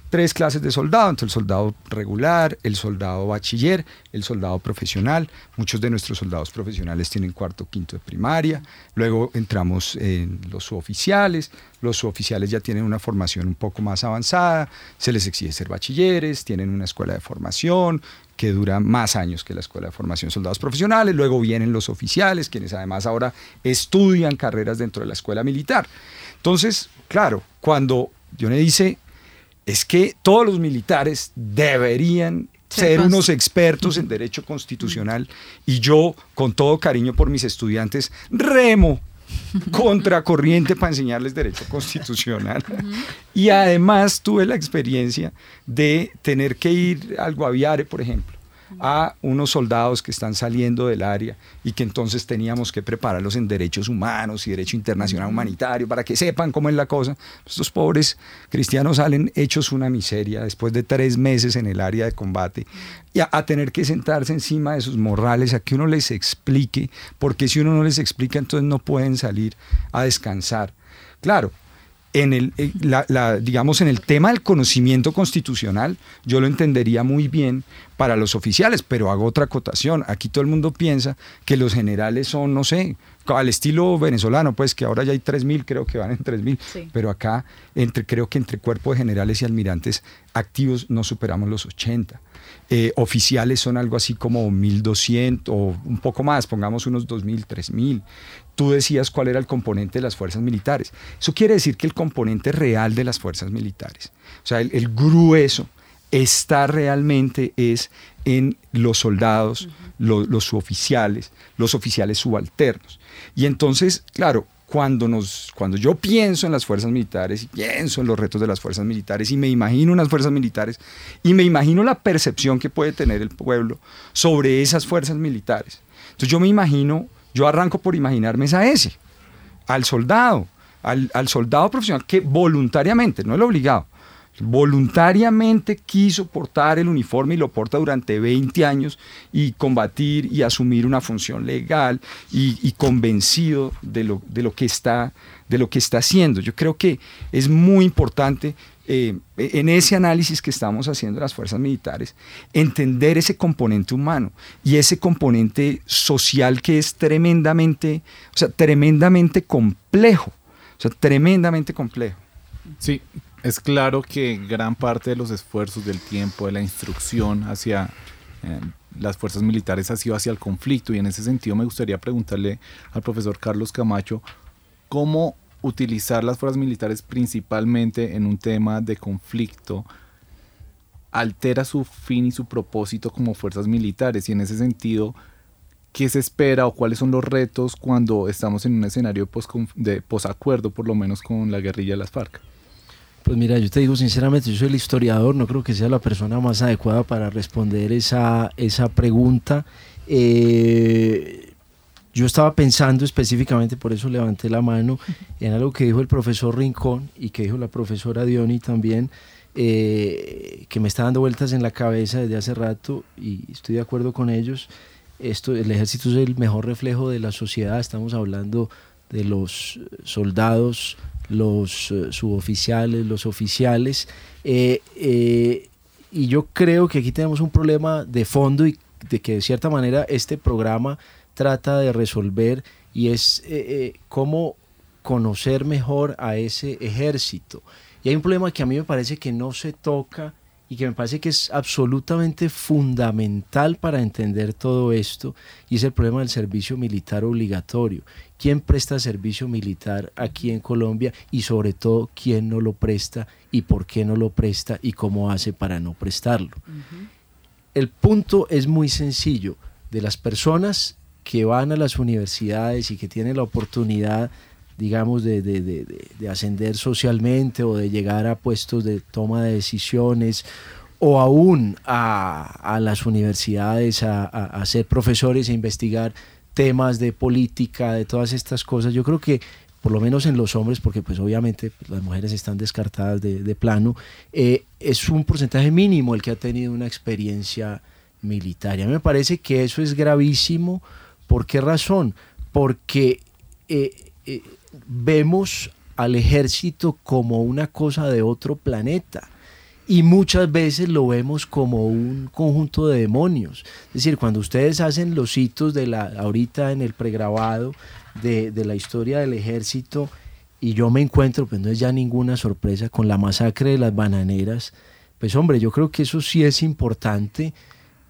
tres clases de soldado, entre el soldado regular, el soldado bachiller, el soldado profesional. Muchos de nuestros soldados profesionales tienen cuarto, quinto de primaria. Luego entramos en los suboficiales. Los suboficiales ya tienen una formación un poco más avanzada. Se les exige ser bachilleres, tienen una escuela de formación que dura más años que la escuela de formación de soldados profesionales. Luego vienen los oficiales, quienes además ahora estudian carreras dentro de la escuela militar. Entonces, claro, cuando yo me dice es que todos los militares deberían ser unos expertos en derecho constitucional y yo, con todo cariño por mis estudiantes, remo contracorriente para enseñarles derecho constitucional. Y además tuve la experiencia de tener que ir al Guaviare, por ejemplo, a unos soldados que están saliendo del área y que entonces teníamos que prepararlos en derechos humanos y derecho internacional humanitario para que sepan cómo es la cosa. Estos pobres cristianos salen hechos una miseria después de tres meses en el área de combate y a, tener que sentarse encima de sus morrales a que uno les explique, porque si uno no les explica entonces no pueden salir a descansar. Claro, en el, eh, digamos, en el tema del conocimiento constitucional, yo lo entendería muy bien para los oficiales, pero hago otra acotación. Aquí todo el mundo piensa que los generales son, no sé, al estilo venezolano, pues que ahora ya hay 3.000, creo que van en 3.000, pero acá entre, creo que entre cuerpos de generales y almirantes activos no superamos los 80. Eh, oficiales son algo así como 1.200 o un poco más, pongamos unos 2.000, 3.000 tú decías cuál era el componente de las fuerzas militares. Eso quiere decir que el componente real de las fuerzas militares, o sea, el, grueso, está realmente es en los soldados, los suboficiales, los oficiales subalternos. Y entonces, claro, cuando, nos, cuando yo pienso en las fuerzas militares y pienso en los retos de las fuerzas militares y me imagino unas fuerzas militares y me imagino la percepción que puede tener el pueblo sobre esas fuerzas militares. Entonces yo me imagino yo arranco por imaginarme a ese, al soldado, al, soldado profesional que voluntariamente, no el obligado, voluntariamente quiso portar el uniforme y lo porta durante 20 años y combatir y asumir una función legal y, convencido de lo, de, lo que está, de lo que está haciendo. Yo creo que es muy importante eh, en ese análisis que estamos haciendo de las fuerzas militares, entender ese componente humano y ese componente social que es tremendamente, o sea, tremendamente complejo, o sea, tremendamente complejo. Sí, es claro que gran parte de los esfuerzos del tiempo, de la instrucción hacia eh, las fuerzas militares ha sido hacia el conflicto y en ese sentido me gustaría preguntarle al profesor Carlos Camacho cómo utilizar las fuerzas militares principalmente en un tema de conflicto altera su fin y su propósito como fuerzas militares y en ese sentido, ¿qué se espera o cuáles son los retos cuando estamos en un escenario de posacuerdo, por lo menos con la guerrilla de las FARC? Pues mira, yo te digo sinceramente, yo soy el historiador, no creo que sea la persona más adecuada para responder esa, esa pregunta. Eh, yo estaba pensando específicamente, por eso levanté la mano, en algo que dijo el profesor Rincón y que dijo la profesora Dioni también, eh, que me está dando vueltas en la cabeza desde hace rato y estoy de acuerdo con ellos. Esto, el ejército es el mejor reflejo de la sociedad, estamos hablando de los soldados, los eh, suboficiales, los oficiales, eh, y yo creo que aquí tenemos un problema de fondo y de que de cierta manera este programa trata de resolver y es eh, eh, cómo conocer mejor a ese ejército. Y hay un problema que a mí me parece que no se toca y que me parece que es absolutamente fundamental para entender todo esto, y es el problema del servicio militar obligatorio. ¿Quién presta servicio militar aquí en Colombia y sobre todo quién no lo presta y por qué no lo presta y cómo hace para no prestarlo? El punto es muy sencillo. De las personas que van a las universidades y que tienen la oportunidad, digamos, de, ascender socialmente o de llegar a puestos de toma de decisiones o aún a, las universidades a, ser profesores e investigar temas de política, de todas estas cosas. Yo creo que por lo menos en los hombres, porque pues obviamente las mujeres están descartadas de, plano, eh, es un porcentaje mínimo el que ha tenido una experiencia militar. me parece que eso es gravísimo ¿Por qué razón? Porque eh, eh, vemos al ejército como una cosa de otro planeta y muchas veces lo vemos como un conjunto de demonios. Es decir, cuando ustedes hacen los hitos de la, ahorita en el pregrabado de, de la historia del ejército, y yo me encuentro, pues no es ya ninguna sorpresa, con la masacre de las bananeras, pues hombre, yo creo que eso sí es importante,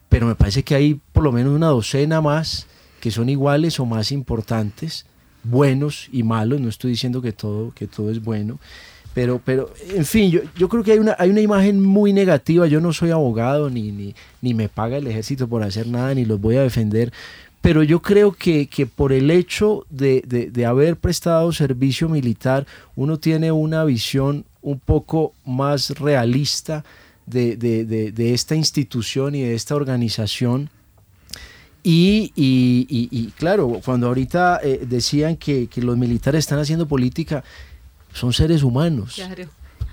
pero me parece que hay por lo menos una docena más que son iguales o más importantes, buenos y malos, no estoy diciendo que todo, que todo es bueno, pero, pero en fin, yo, yo creo que hay una, hay una imagen muy negativa, yo no soy abogado, ni, ni, ni me paga el ejército por hacer nada, ni los voy a defender, pero yo creo que, que por el hecho de, de, de, haber prestado servicio militar, uno tiene una visión un poco más realista de, de esta institución y de esta organización. Y, y, y, y claro, cuando ahorita eh, decían que, que, los militares están haciendo política, son seres humanos. Claro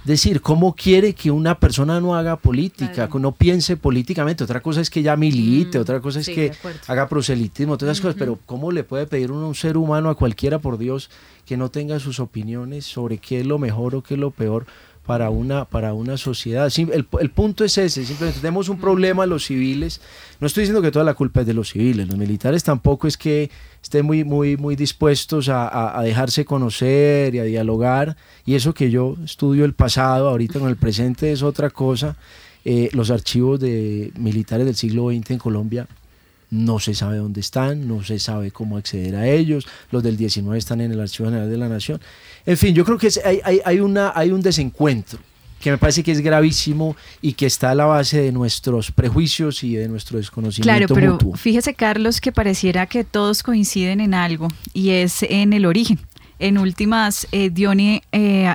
decir, ¿cómo quiere que una persona no haga política, claro. que no piense políticamente? Otra cosa es que ya milite, mm, otra cosa es sí, que haga proselitismo, todas esas uh -huh. cosas, pero ¿cómo le puede pedir uno a un ser humano, a cualquiera, por Dios, que no tenga sus opiniones sobre qué es lo mejor o qué es lo peor? Para una, para una sociedad. El, el, punto es ese, simplemente tenemos un problema los civiles. No estoy diciendo que toda la culpa es de los civiles, los militares tampoco es que estén muy, muy, muy dispuestos a, a, dejarse conocer y a dialogar. Y eso que yo estudio el pasado, ahorita con el presente es otra cosa. Eh, los archivos de militares del siglo XX en Colombia no se sabe dónde están, no se sabe cómo acceder a ellos, los del 19 están en el Archivo General de la Nación. En fin, yo creo que hay, hay, hay, una, hay un desencuentro que me parece que es gravísimo y que está a la base de nuestros prejuicios y de nuestro desconocimiento claro, pero mutuo. Fíjese, Carlos, que pareciera que todos coinciden en algo y es en el origen. En últimas, eh, Diony eh,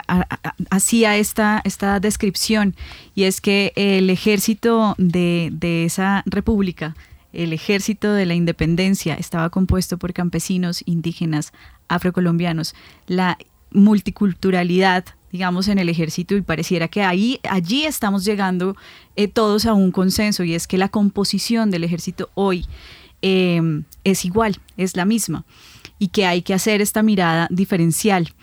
hacía esta, esta descripción y es que el ejército de, de esa república, el ejército de la independencia estaba compuesto por campesinos, indígenas, afrocolombianos. La multiculturalidad, digamos, en el ejército y pareciera que ahí, allí estamos llegando eh, todos a un consenso y es que la composición del ejército hoy eh, es igual, es la misma y que hay que hacer esta mirada diferencial.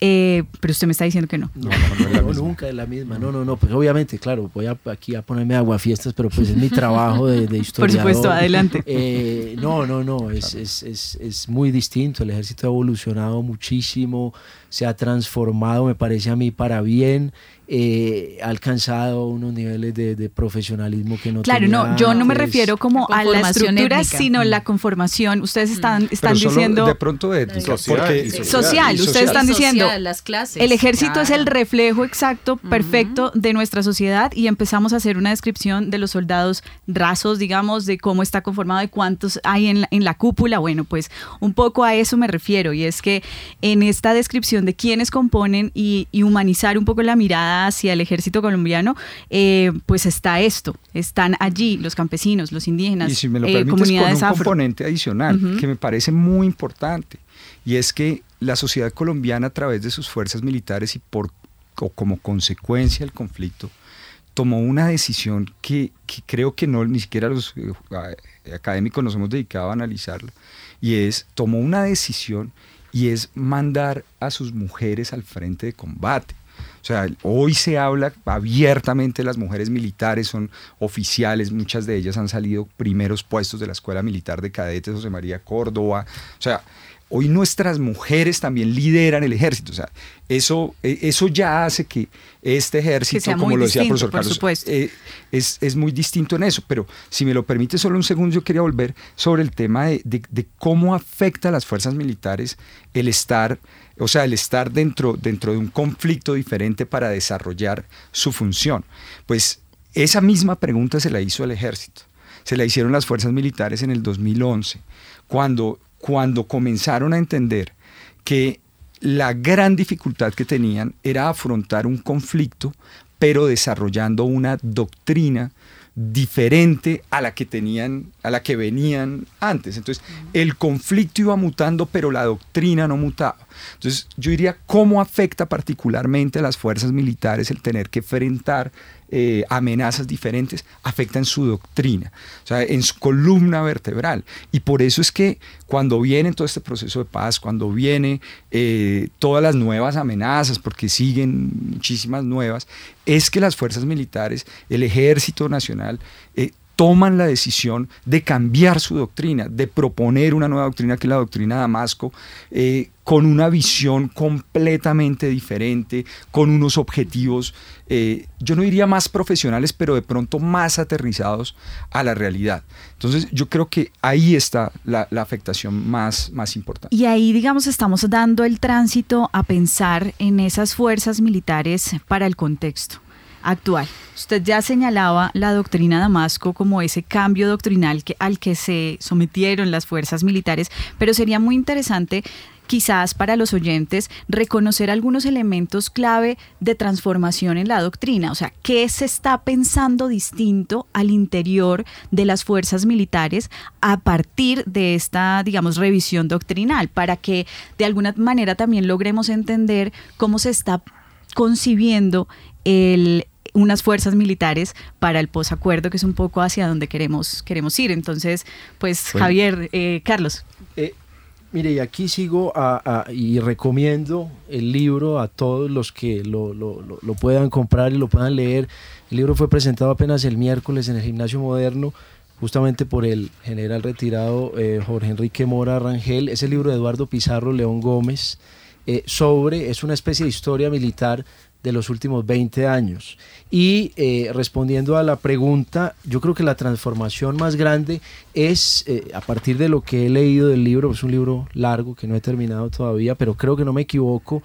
Eh, pero usted me está diciendo que no. No, no, no, no nunca es la misma. No, no, no. Pues obviamente, claro, voy a, aquí a ponerme aguafiestas, pero pues es mi trabajo de, de historiador. Por supuesto, adelante. Eh, no, no, no. Es, es, es, es, muy distinto. El ejército ha evolucionado muchísimo, se ha transformado, me parece a mí, para bien eh, ha alcanzado unos niveles de, de, profesionalismo que no Claro, tenía no, yo no me refiero como a la estructura, étnica. sino mm. la conformación. Ustedes están, están diciendo... De pronto étnica, social, porque, social, social, ustedes están diciendo... las clases, el ejército claro. es el reflejo exacto, perfecto uh -huh. de nuestra sociedad y empezamos a hacer una descripción de los soldados rasos, digamos, de cómo está conformado, de cuántos hay en la, en la cúpula. Bueno, pues un poco a eso me refiero y es que en esta descripción de quiénes componen y, y humanizar un poco la mirada hacia el ejército colombiano, eh, pues está esto, están allí los campesinos, los indígenas, y si me lo eh, comunidades con un afro. componente adicional uh -huh. que me parece muy importante y es que la sociedad colombiana a través de sus fuerzas militares y por o como consecuencia del conflicto tomó una decisión que, que creo que no ni siquiera los eh, académicos nos hemos dedicado a analizarla y es tomó una decisión y es mandar a sus mujeres al frente de combate o sea, hoy se habla abiertamente, las mujeres militares son oficiales, muchas de ellas han salido primeros puestos de la Escuela Militar de Cadetes José María Córdoba. O sea, hoy nuestras mujeres también lideran el ejército. O sea, eso, e, eso ya hace que este ejército, que como lo decía el profesor por Carlos, eh, es, es, muy distinto en eso. Pero si me lo permite solo un segundo, yo quería volver sobre el tema de, de, de cómo afecta a las fuerzas militares el estar o sea, el estar dentro, dentro de un conflicto diferente para desarrollar su función. Pues esa misma pregunta se la hizo el ejército, se la hicieron las fuerzas militares en el 2011, cuando, cuando comenzaron a entender que la gran dificultad que tenían era afrontar un conflicto, pero desarrollando una doctrina diferente a la que tenían, a la que venían antes. Entonces, el conflicto iba mutando, pero la doctrina no mutaba. Entonces, yo diría cómo afecta particularmente a las fuerzas militares el tener que enfrentar eh, amenazas diferentes, afectan su doctrina, o sea, en su columna vertebral. Y por eso es que cuando viene todo este proceso de paz, cuando viene eh, todas las nuevas amenazas, porque siguen muchísimas nuevas, es que las fuerzas militares, el ejército nacional, eh, toman la decisión de cambiar su doctrina, de proponer una nueva doctrina que es la doctrina de Damasco, eh, con una visión completamente diferente, con unos objetivos, eh, yo no diría más profesionales, pero de pronto más aterrizados a la realidad. Entonces yo creo que ahí está la, la afectación más, más importante. Y ahí, digamos, estamos dando el tránsito a pensar en esas fuerzas militares para el contexto actual. Usted ya señalaba la doctrina Damasco como ese cambio doctrinal al que se sometieron las fuerzas militares, pero sería muy interesante quizás para los oyentes reconocer algunos elementos clave de transformación en la doctrina, o sea, qué se está pensando distinto al interior de las fuerzas militares a partir de esta, digamos, revisión doctrinal, para que de alguna manera también logremos entender cómo se está concibiendo el, unas fuerzas militares para el posacuerdo, que es un poco hacia donde queremos, queremos ir. Entonces, pues Javier, eh, Carlos. Eh, mire, y aquí sigo y recomiendo el libro a todos los que lo, puedan comprar y lo puedan leer. El libro fue presentado apenas el miércoles en el Gimnasio Moderno justamente por el general retirado eh, Jorge Enrique Mora Rangel. Es el libro de Eduardo Pizarro León Gómez sobre, es una especie de historia militar de los últimos 20 años. Y eh, respondiendo a la pregunta, yo creo que la transformación más grande es, eh, a partir de lo que he leído del libro, es un libro largo que no he terminado todavía, pero creo que no me equivoco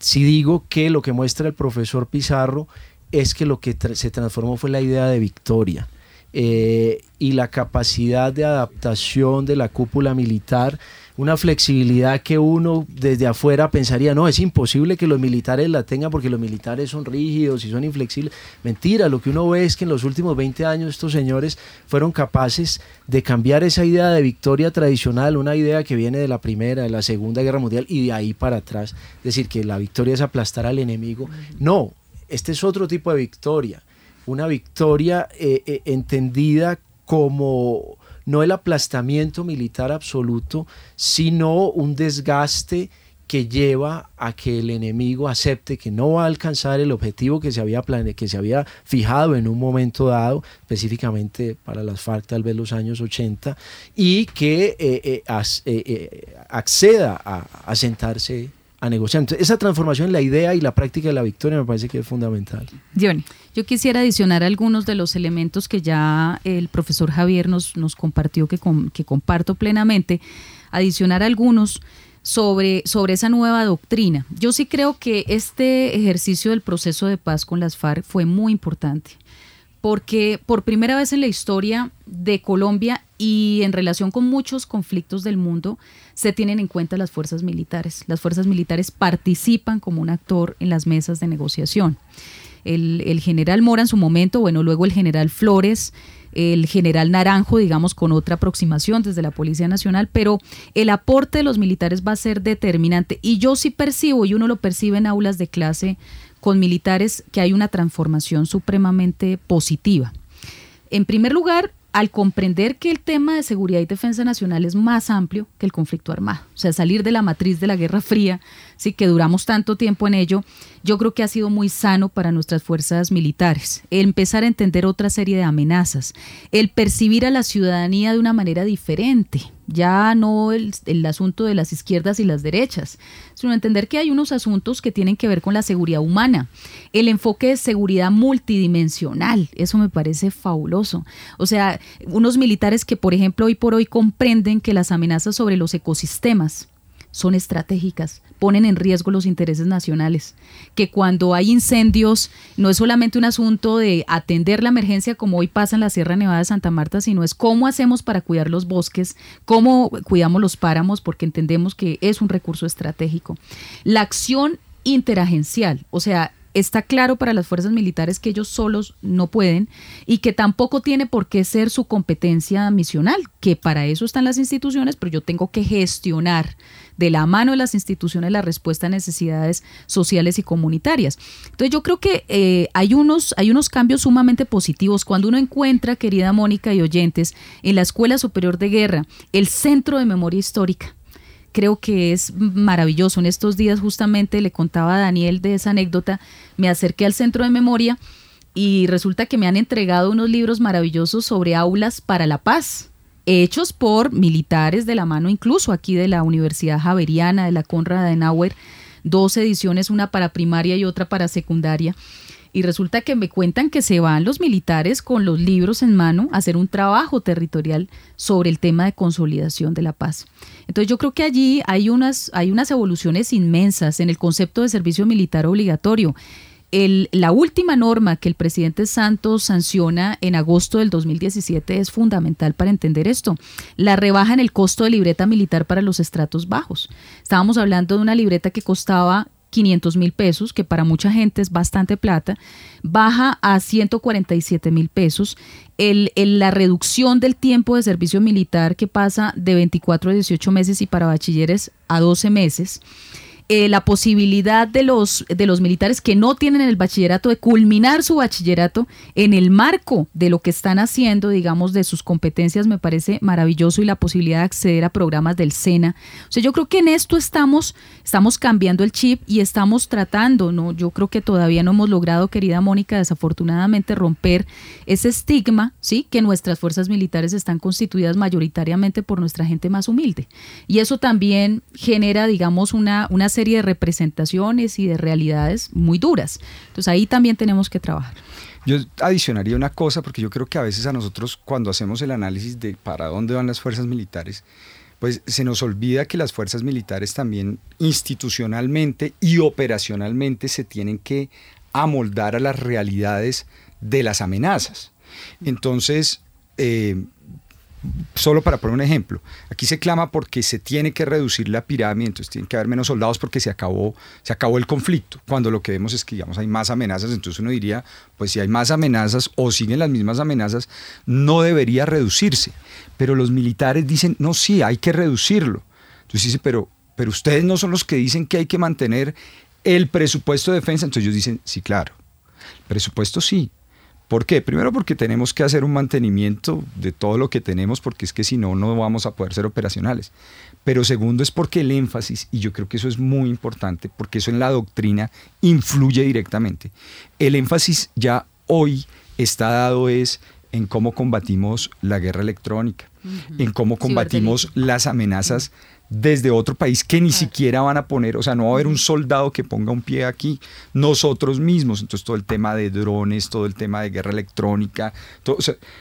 si digo que lo que muestra el profesor Pizarro es que lo que se transformó fue la idea de victoria. Eh, y la capacidad de adaptación de la cúpula militar una flexibilidad que uno desde afuera pensaría, no, es imposible que los militares la tengan porque los militares son rígidos y son inflexibles. Mentira, lo que uno ve es que en los últimos 20 años estos señores fueron capaces de cambiar esa idea de victoria tradicional, una idea que viene de la Primera, de la Segunda Guerra Mundial y de ahí para atrás. Es decir, que la victoria es aplastar al enemigo. No, este es otro tipo de victoria, una victoria eh, eh, entendida como no el aplastamiento militar absoluto, sino un desgaste que lleva a que el enemigo acepte que no va a alcanzar el objetivo que se había que se había fijado en un momento dado, específicamente para las FARC tal vez los años 80, y que eh, eh, eh, acceda a sentarse a negociar. esa transformación en la idea y la práctica de la victoria me parece que es fundamental. Yo quisiera adicionar algunos de los elementos que ya el profesor Javier nos, nos compartió, que, que comparto plenamente, adicionar algunos sobre, sobre esa nueva doctrina. Yo sí creo que este ejercicio del proceso de paz con las FARC fue muy importante porque por primera vez en la historia de Colombia y en relación con muchos conflictos del mundo se tienen en cuenta las fuerzas militares. Las fuerzas militares participan como un actor en las mesas de negociación. El, general Mora en su momento, bueno, luego el general Flores, el general Naranjo, digamos, con otra aproximación desde la Policía Nacional, pero el aporte de los militares va a ser determinante. Y yo sí percibo, y uno lo percibe en aulas de clase, con militares que hay una transformación supremamente positiva. En primer lugar, al comprender que el tema de seguridad y defensa nacional es más amplio que el conflicto armado, o sea, salir de la matriz de la Guerra Fría, sí que duramos tanto tiempo en ello, yo creo que ha sido muy sano para nuestras fuerzas militares, el empezar a entender otra serie de amenazas, el percibir a la ciudadanía de una manera diferente, ya no el, asunto de las izquierdas y las derechas, sino entender que hay unos asuntos que tienen que ver con la seguridad humana, el enfoque de seguridad multidimensional, eso me parece fabuloso. O sea, unos militares que, por ejemplo, hoy por hoy comprenden que las amenazas sobre los ecosistemas, son estratégicas, ponen en riesgo los intereses nacionales, que cuando hay incendios no es solamente un asunto de atender la emergencia como hoy pasa en la Sierra Nevada de Santa Marta, sino es cómo hacemos para cuidar los bosques, cómo cuidamos los páramos, porque entendemos que es un recurso estratégico. La acción interagencial, o sea, está claro para las fuerzas militares que ellos solos no pueden y que tampoco tiene por qué ser su competencia misional, que para eso están las instituciones, pero yo tengo que gestionar de la mano de las instituciones la respuesta a necesidades sociales y comunitarias. Entonces yo creo que eh, hay, unos, hay unos cambios sumamente positivos cuando uno encuentra, querida Mónica y oyentes, en la Escuela Superior de Guerra, el Centro de Memoria Histórica creo que es maravilloso. En estos días justamente le contaba a Daniel de esa anécdota, me acerqué al centro de memoria y resulta que me han entregado unos libros maravillosos sobre aulas para la paz, hechos por militares de la mano incluso aquí de la Universidad Javeriana, de la Conrad Adenauer, dos ediciones, una para primaria y otra para secundaria y resulta que me cuentan que se van los militares con los libros en mano a hacer un trabajo territorial sobre el tema de consolidación de la paz. Entonces yo creo que allí hay unas, hay unas evoluciones inmensas en el concepto de servicio militar obligatorio. El, la última norma que el presidente Santos sanciona en agosto del 2017 es fundamental para entender esto. La rebaja en el costo de libreta militar para los estratos bajos. Estábamos hablando de una libreta que costaba 500 mil pesos, que para mucha gente es bastante plata, baja a 147 mil pesos. El, la reducción del tiempo de servicio militar que pasa de 24 a 18 meses y para bachilleres a 12 meses. Eh, la posibilidad de los, de los militares que no tienen el bachillerato de culminar su bachillerato en el marco de lo que están haciendo, digamos, de sus competencias, me parece maravilloso y la posibilidad de acceder a programas del SENA. O sea, yo creo que en esto estamos, estamos cambiando el chip y estamos tratando, ¿no? Yo creo que todavía no hemos logrado, querida Mónica, desafortunadamente romper ese estigma, ¿sí? Que nuestras fuerzas militares están constituidas mayoritariamente por nuestra gente más humilde. Y eso también genera, digamos, una, una serie de representaciones y de realidades muy duras. Entonces ahí también tenemos que trabajar. Yo adicionaría una cosa, porque yo creo que a veces a nosotros cuando hacemos el análisis de para dónde van las fuerzas militares, pues se nos olvida que las fuerzas militares también institucionalmente y operacionalmente se tienen que amoldar a las realidades de las amenazas. Entonces, eh, solo para poner un ejemplo, aquí se clama porque se tiene que reducir la pirámide, entonces tienen que haber menos soldados porque se acabó, se acabó el conflicto. Cuando lo que vemos es que digamos hay más amenazas, entonces uno diría, pues si hay más amenazas o siguen las mismas amenazas, no debería reducirse. Pero los militares dicen, no, sí, hay que reducirlo. Entonces dice, pero, pero ustedes no son los que dicen que hay que mantener el presupuesto de defensa. Entonces ellos dicen, sí, claro, presupuesto sí, ¿Por qué? Primero porque tenemos que hacer un mantenimiento de todo lo que tenemos, porque es que si no, no vamos a poder ser operacionales. Pero segundo es porque el énfasis, y yo creo que eso es muy importante, porque eso en la doctrina influye directamente. El énfasis ya hoy está dado es en cómo combatimos la guerra electrónica, en cómo combatimos las amenazas desde otro país que ni siquiera van a poner, o sea, no va a haber un soldado que ponga un pie aquí, nosotros mismos, entonces todo el tema de drones, todo el tema de guerra electrónica,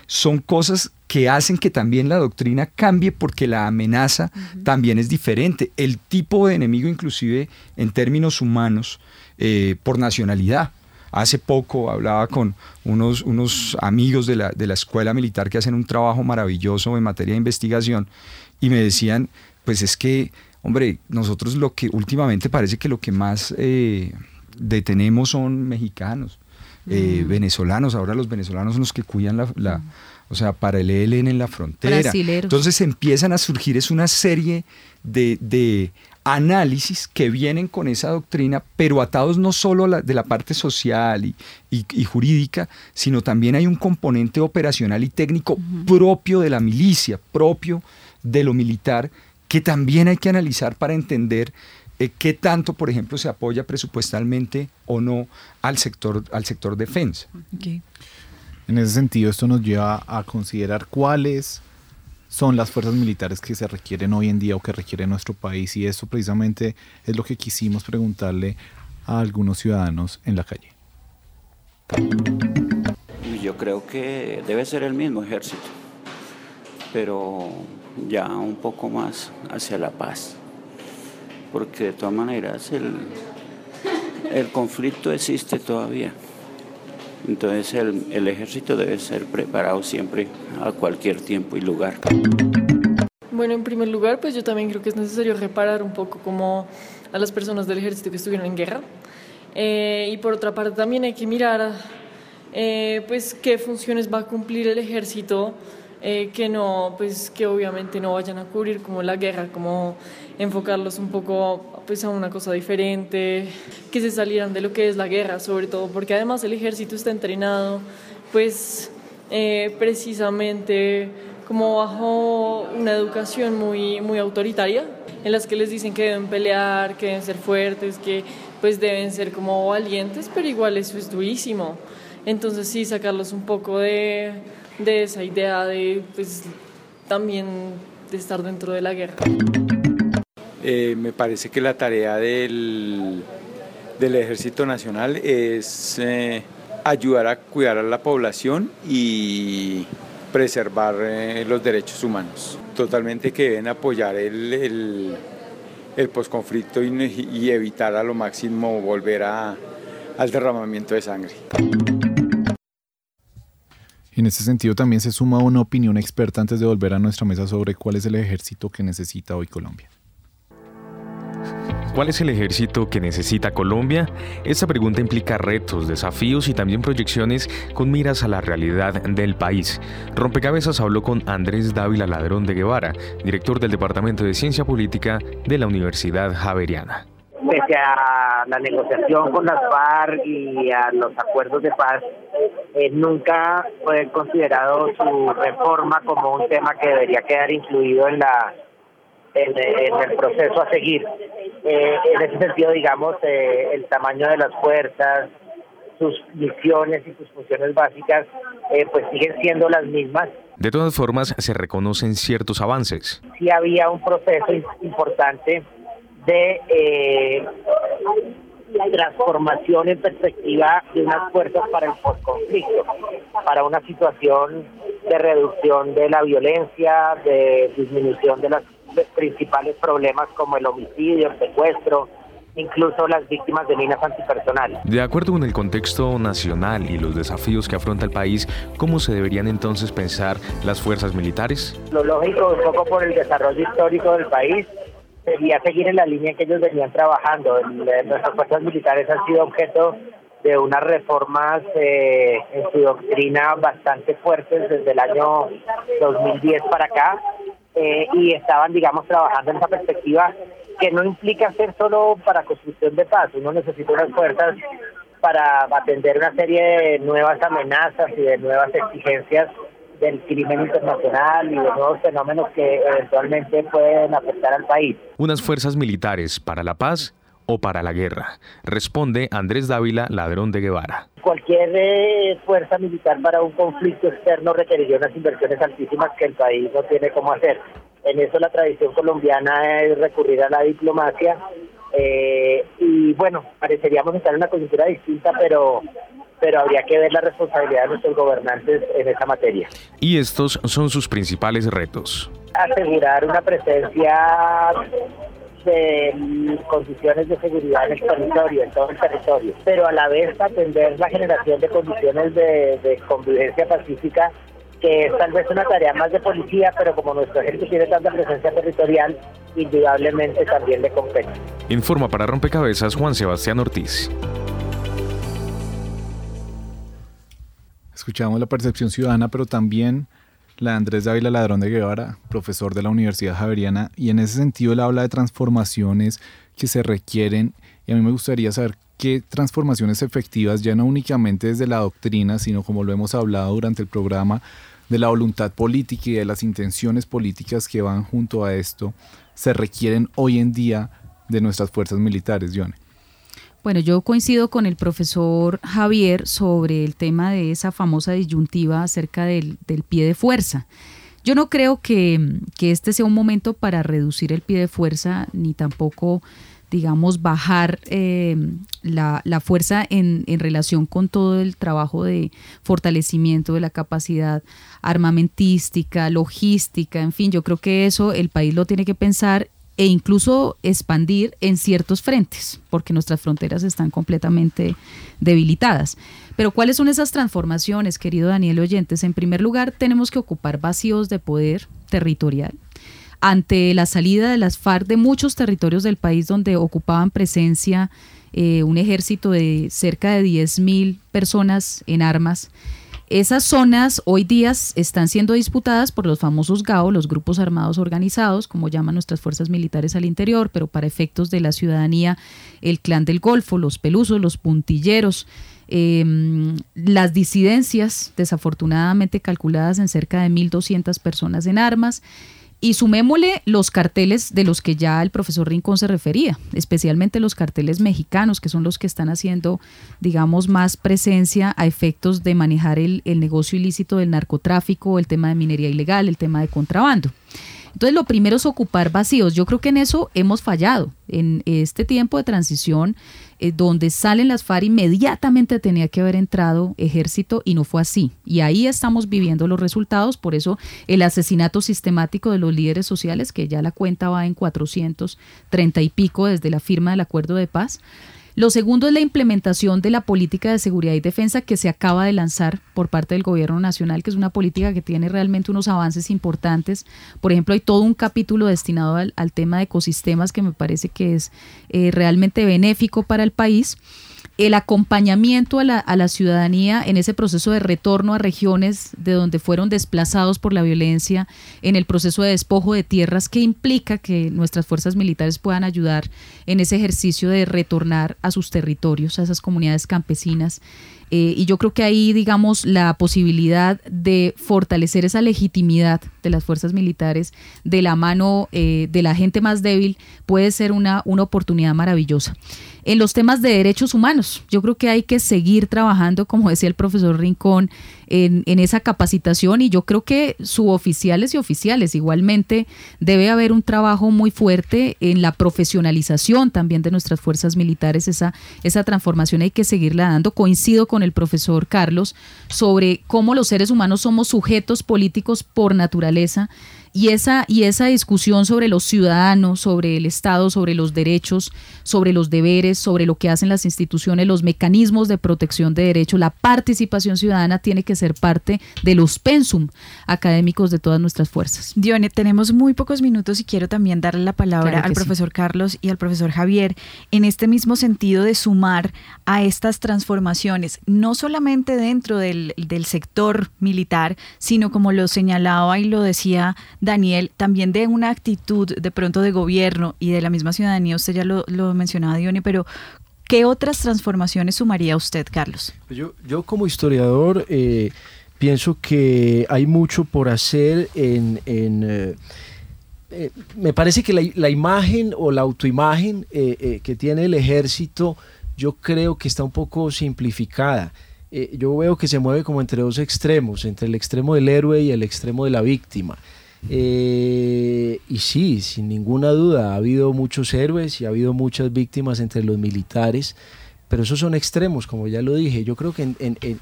son cosas que hacen que también la doctrina cambie porque la amenaza también es diferente, el tipo de enemigo inclusive en términos humanos eh, por nacionalidad. Hace poco hablaba con unos, unos amigos de la, de la escuela militar que hacen un trabajo maravilloso en materia de investigación y me decían, pues es que, hombre, nosotros lo que últimamente parece que lo que más eh, detenemos son mexicanos, eh, mm. venezolanos, ahora los venezolanos son los que cuidan la, mm. o sea, para el ELN en la frontera. Entonces empiezan a surgir es una serie de, análisis que vienen con esa doctrina, pero atados no solo de la parte social y, jurídica, sino también hay un componente operacional y técnico propio de la milicia, propio de lo militar, que también hay que analizar para entender eh, qué tanto, por ejemplo, se apoya presupuestalmente o no al sector, al sector defensa. En ese sentido, esto nos lleva a considerar cuáles son las fuerzas militares que se requieren hoy en día o que requiere nuestro país. Y eso precisamente es lo que quisimos preguntarle a algunos ciudadanos en la calle. Yo creo que debe ser el mismo ejército, pero ya un poco más hacia la paz, porque de todas maneras el, el conflicto existe todavía. Entonces el, el, ejército debe ser preparado siempre a cualquier tiempo y lugar. Bueno, en primer lugar, pues yo también creo que es necesario reparar un poco como a las personas del ejército que estuvieron en guerra. Eh, y por otra parte también hay que mirar eh, pues qué funciones va a cumplir el ejército eh, que no, pues que obviamente no vayan a cubrir como la guerra, como enfocarlos un poco pues a una cosa diferente, que se salieran de lo que es la guerra, sobre todo porque además el ejército está entrenado, pues eh, precisamente como bajo una educación muy, muy autoritaria, en las que les dicen que deben pelear, que deben ser fuertes, que pues deben ser como valientes, pero igual eso es durísimo. Entonces sí, sacarlos un poco de, de esa idea de pues también de estar dentro de la guerra. Eh, me parece que la tarea del, del Ejército Nacional es eh, ayudar a cuidar a la población y preservar eh, los derechos humanos. Totalmente que deben apoyar el, el, posconflicto y, y, evitar a lo máximo volver a, al derramamiento de sangre. En ese sentido también se suma una opinión experta antes de volver a nuestra mesa sobre cuál es el ejército que necesita hoy Colombia. ¿Cuál es el ejército que necesita Colombia? Esta pregunta implica retos, desafíos y también proyecciones con miras a la realidad del país. Rompecabezas habló con Andrés Dávila Ladrón de Guevara, director del Departamento de Ciencia Política de la Universidad Javeriana. Pese a la negociación con las FARC y a los acuerdos de paz, eh, nunca fue considerado su reforma como un tema que debería quedar incluido en la en, el proceso a seguir. Eh, en ese sentido, digamos, eh, el tamaño de las fuerzas, sus misiones y sus funciones básicas, eh, pues siguen siendo las mismas. De todas formas, se reconocen ciertos avances. Sí había un proceso importante de transformación en perspectiva de unas fuerzas para el postconflicto, para una situación de reducción de la violencia, de disminución de las principales problemas como el homicidio, el secuestro, incluso las víctimas de minas antipersonales. De acuerdo con el contexto nacional y los desafíos que afronta el país, ¿cómo se deberían entonces pensar las fuerzas militares? Lo lógico, un poco por el desarrollo histórico del país, sería seguir en la línea que ellos venían trabajando. nuestras fuerzas militares han sido objeto de unas reformas eh, en su doctrina bastante fuertes desde el año 2010 para acá eh, y estaban, digamos, trabajando en esa perspectiva que no implica ser solo para construcción de paz, uno necesita unas fuerzas para atender una serie de nuevas amenazas y de nuevas exigencias del crimen internacional y de nuevos fenómenos que eventualmente pueden afectar al país. Unas fuerzas militares para la paz o para la guerra? Responde Andrés Dávila, ladrón de Guevara. Cualquier eh, fuerza militar para un conflicto externo requeriría unas inversiones altísimas que el país no tiene cómo hacer. En eso la tradición colombiana es recurrir a la diplomacia eh, y bueno, pareceríamos estar en una coyuntura distinta, pero pero habría que ver la responsabilidad de nuestros gobernantes en esa materia. Y estos son sus principales retos. Asegurar una presencia de condiciones de seguridad en el territorio, en todo el territorio, pero a la vez atender la generación de condiciones de, convivencia pacífica que es tal vez una tarea más de policía, pero como nuestro ejército tiene tanta presencia territorial, indudablemente también le compete. Informa para Rompecabezas Juan Sebastián Ortiz. Escuchamos la percepción ciudadana, pero también la Andrés Dávila Ladrón de Guevara, profesor de la Universidad Javeriana, y en ese sentido él habla de transformaciones que se requieren, y a mí me gustaría saber qué transformaciones efectivas, ya no únicamente desde la doctrina, sino como lo hemos hablado durante el programa, de la voluntad política y de las intenciones políticas que van junto a esto, se requieren hoy en día de nuestras fuerzas militares, John. Bueno, yo coincido con el profesor Javier sobre el tema de esa famosa disyuntiva acerca del, pie de fuerza. Yo no creo que, este sea un momento para reducir el pie de fuerza, ni tampoco, digamos, bajar eh, la, fuerza en, en, relación con todo el trabajo de fortalecimiento de la capacidad armamentística, logística, en fin, yo creo que eso el país lo tiene que pensar e incluso expandir en ciertos frentes, porque nuestras fronteras están completamente debilitadas. Pero ¿cuáles son esas transformaciones, querido Daniel Oyentes? En primer lugar, tenemos que ocupar vacíos de poder territorial. Ante la salida de las FARC de muchos territorios del país donde ocupaban presencia eh, un ejército de cerca de 10.000 personas en armas, Esas zonas hoy día están siendo disputadas por los famosos GAO, los grupos armados organizados, como llaman nuestras fuerzas militares al interior, pero para efectos de la ciudadanía, el clan del Golfo, los pelusos, los puntilleros. Em, las disidencias, desafortunadamente calculadas en cerca de 1.200 personas en armas, y sumémosle los carteles de los que ya el profesor Rincón se refería, especialmente los carteles mexicanos, que son los que están haciendo, digamos, más presencia a efectos de manejar el, el negocio ilícito del narcotráfico, el tema de minería ilegal, el tema de contrabando. Entonces, lo primero es ocupar vacíos. Yo creo que en eso hemos fallado. En este tiempo de transición, eh, donde salen las FARC, inmediatamente tenía que haber entrado ejército y no fue así. Y ahí estamos viviendo los resultados. Por eso, el asesinato sistemático de los líderes sociales, que ya la cuenta va en 430 y pico desde la firma del acuerdo de paz. Lo segundo es la implementación de la política de seguridad y defensa que se acaba de lanzar por parte del gobierno nacional, que es una política que tiene realmente unos avances importantes. Por ejemplo, hay todo un capítulo destinado al, tema de ecosistemas que me parece que es eh, realmente benéfico para el país el acompañamiento a la, a la, ciudadanía en ese proceso de retorno a regiones de donde fueron desplazados por la violencia, en el proceso de despojo de tierras que implica que nuestras fuerzas militares puedan ayudar en ese ejercicio de retornar a sus territorios, a esas comunidades campesinas. Eh, y yo creo que ahí, digamos, la posibilidad de fortalecer esa legitimidad de las fuerzas militares de la mano eh, de la gente más débil puede ser una, una oportunidad maravillosa en los temas de derechos humanos. Yo creo que hay que seguir trabajando, como decía el profesor Rincón, en, esa capacitación y yo creo que suboficiales y oficiales igualmente debe haber un trabajo muy fuerte en la profesionalización también de nuestras fuerzas militares. Esa, esa transformación hay que seguirla dando. Coincido con el profesor Carlos sobre cómo los seres humanos somos sujetos políticos por naturaleza y esa, y esa discusión sobre los ciudadanos, sobre el Estado, sobre los derechos, sobre los deberes, sobre lo que hacen las instituciones, los mecanismos de protección de derechos, la participación ciudadana tiene que ser parte de los pensum académicos de todas nuestras fuerzas. Dione, tenemos muy pocos minutos y quiero también darle la palabra al profesor Carlos y al profesor Javier en este mismo sentido de sumar a estas transformaciones, no solamente dentro del, del sector militar, sino como lo señalaba y lo decía Daniel, también de una actitud de pronto de gobierno y de la misma ciudadanía, usted ya lo, mencionaba, Dione, pero ¿qué otras transformaciones sumaría usted, Carlos? Pues yo, yo como historiador eh, pienso que hay mucho por hacer en... Eh, eh, me parece que la, imagen o la autoimagen que tiene el ejército, yo creo que está un poco simplificada. yo veo que se mueve como entre dos extremos, entre el extremo del héroe y el extremo de la víctima. Eh, y sí, sin ninguna duda, ha habido muchos héroes y ha habido muchas víctimas entre los militares, pero esos son extremos, como ya lo dije. Yo creo que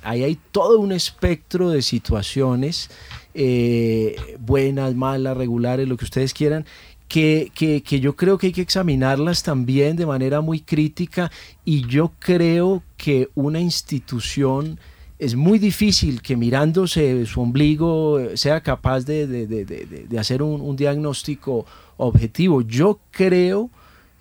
ahí hay todo un espectro de situaciones, eh, buenas, malas, regulares, lo que ustedes quieran, que, que, yo creo que hay que examinarlas también de manera muy crítica y yo creo que una institución es muy difícil que mirándose su ombligo sea capaz de, hacer un, diagnóstico objetivo. Yo creo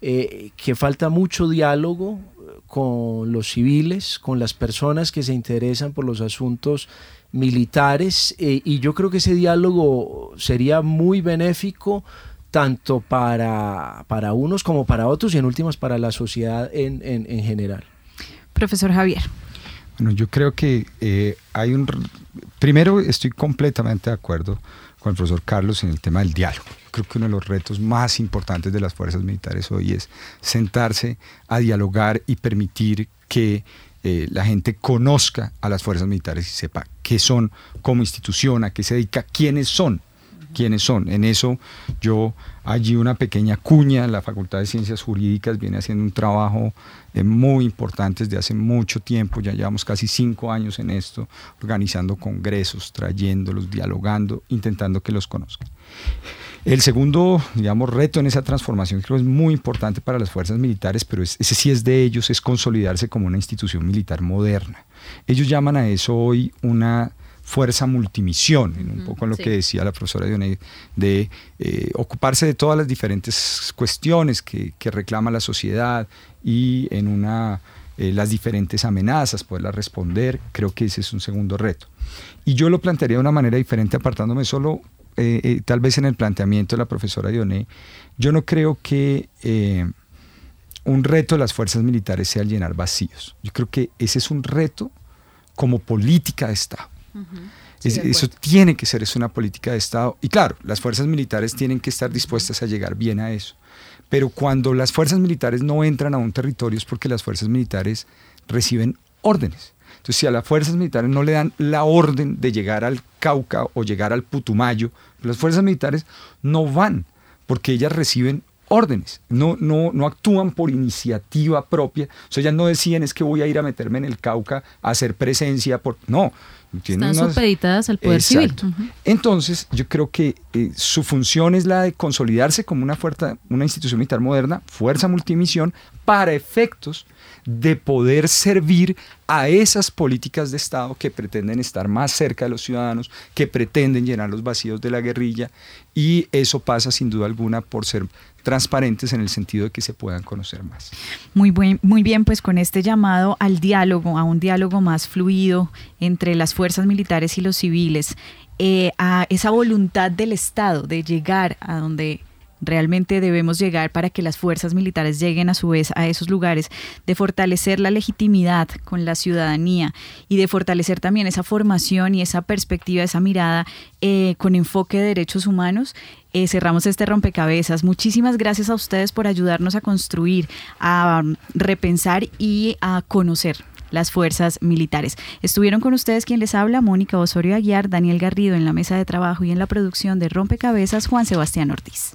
eh, que falta mucho diálogo con los civiles, con las personas que se interesan por los asuntos militares eh, y yo creo que ese diálogo sería muy benéfico tanto para, para unos como para otros y en últimas para la sociedad en, en, en general. Profesor Javier. Bueno, yo creo que eh, hay un... Primero, estoy completamente de acuerdo con el profesor Carlos en el tema del diálogo. Creo que uno de los retos más importantes de las fuerzas militares hoy es sentarse a dialogar y permitir que eh, la gente conozca a las fuerzas militares y sepa qué son como institución, a qué se dedica, quiénes son quiénes son. En eso yo allí una pequeña cuña, la Facultad de Ciencias Jurídicas viene haciendo un trabajo eh, muy importante desde hace mucho tiempo, ya llevamos casi cinco años en esto, organizando congresos, trayéndolos, dialogando, intentando que los conozcan. El segundo, digamos, reto en esa transformación creo es muy importante para las fuerzas militares, pero ese sí es de ellos, es consolidarse como una institución militar moderna. Ellos llaman a eso hoy una fuerza multimisión, en un poco en lo que decía la profesora Dionay, de eh, ocuparse de todas las diferentes cuestiones que, reclama la sociedad y en una eh, las diferentes amenazas, poderlas responder, creo que ese es un segundo reto. Y yo lo plantearía de una manera diferente, apartándome solo eh, tal vez en el planteamiento de la profesora Dioné, yo no creo que un reto de las fuerzas militares sea llenar vacíos. Yo creo que ese es un reto como política de Estado. Eso tiene que ser, es una política de Estado. Y claro, las fuerzas militares tienen que estar dispuestas a llegar bien a eso. Pero cuando las fuerzas militares no entran a un territorio es porque las fuerzas militares reciben órdenes. Entonces, si a las fuerzas militares no le dan la orden de llegar al Cauca o llegar al Putumayo, las fuerzas militares no van, porque ellas reciben órdenes, no, no, no actúan por iniciativa propia. O sea, ellas no decían es que voy a ir a meterme en el Cauca a hacer presencia, por... no, están supeditadas al poder civil. Entonces, yo creo que eh, su función es la de consolidarse como una, fuerza, una institución militar moderna, fuerza multimisión, para efectos de poder servir a esas políticas de Estado que pretenden estar más cerca de los ciudadanos, que pretenden llenar los vacíos de la guerrilla, y eso pasa sin duda alguna por ser transparentes en el sentido de que se puedan conocer más. Muy, buen, muy bien, pues con este llamado al diálogo, a un diálogo más fluido entre las fuerzas militares y los civiles, eh, a esa voluntad del Estado de llegar a donde realmente debemos llegar para que las fuerzas militares lleguen a su vez a esos lugares, de fortalecer la legitimidad con la ciudadanía y de fortalecer también esa formación y esa perspectiva, esa mirada eh, con enfoque de derechos humanos. Eh, cerramos este rompecabezas. Muchísimas gracias a ustedes por ayudarnos a construir, a repensar y a conocer las fuerzas militares. Estuvieron con ustedes quien les habla, Mónica Osorio Aguiar, Daniel Garrido en la mesa de trabajo y en la producción de Rompecabezas, Juan Sebastián Ortiz.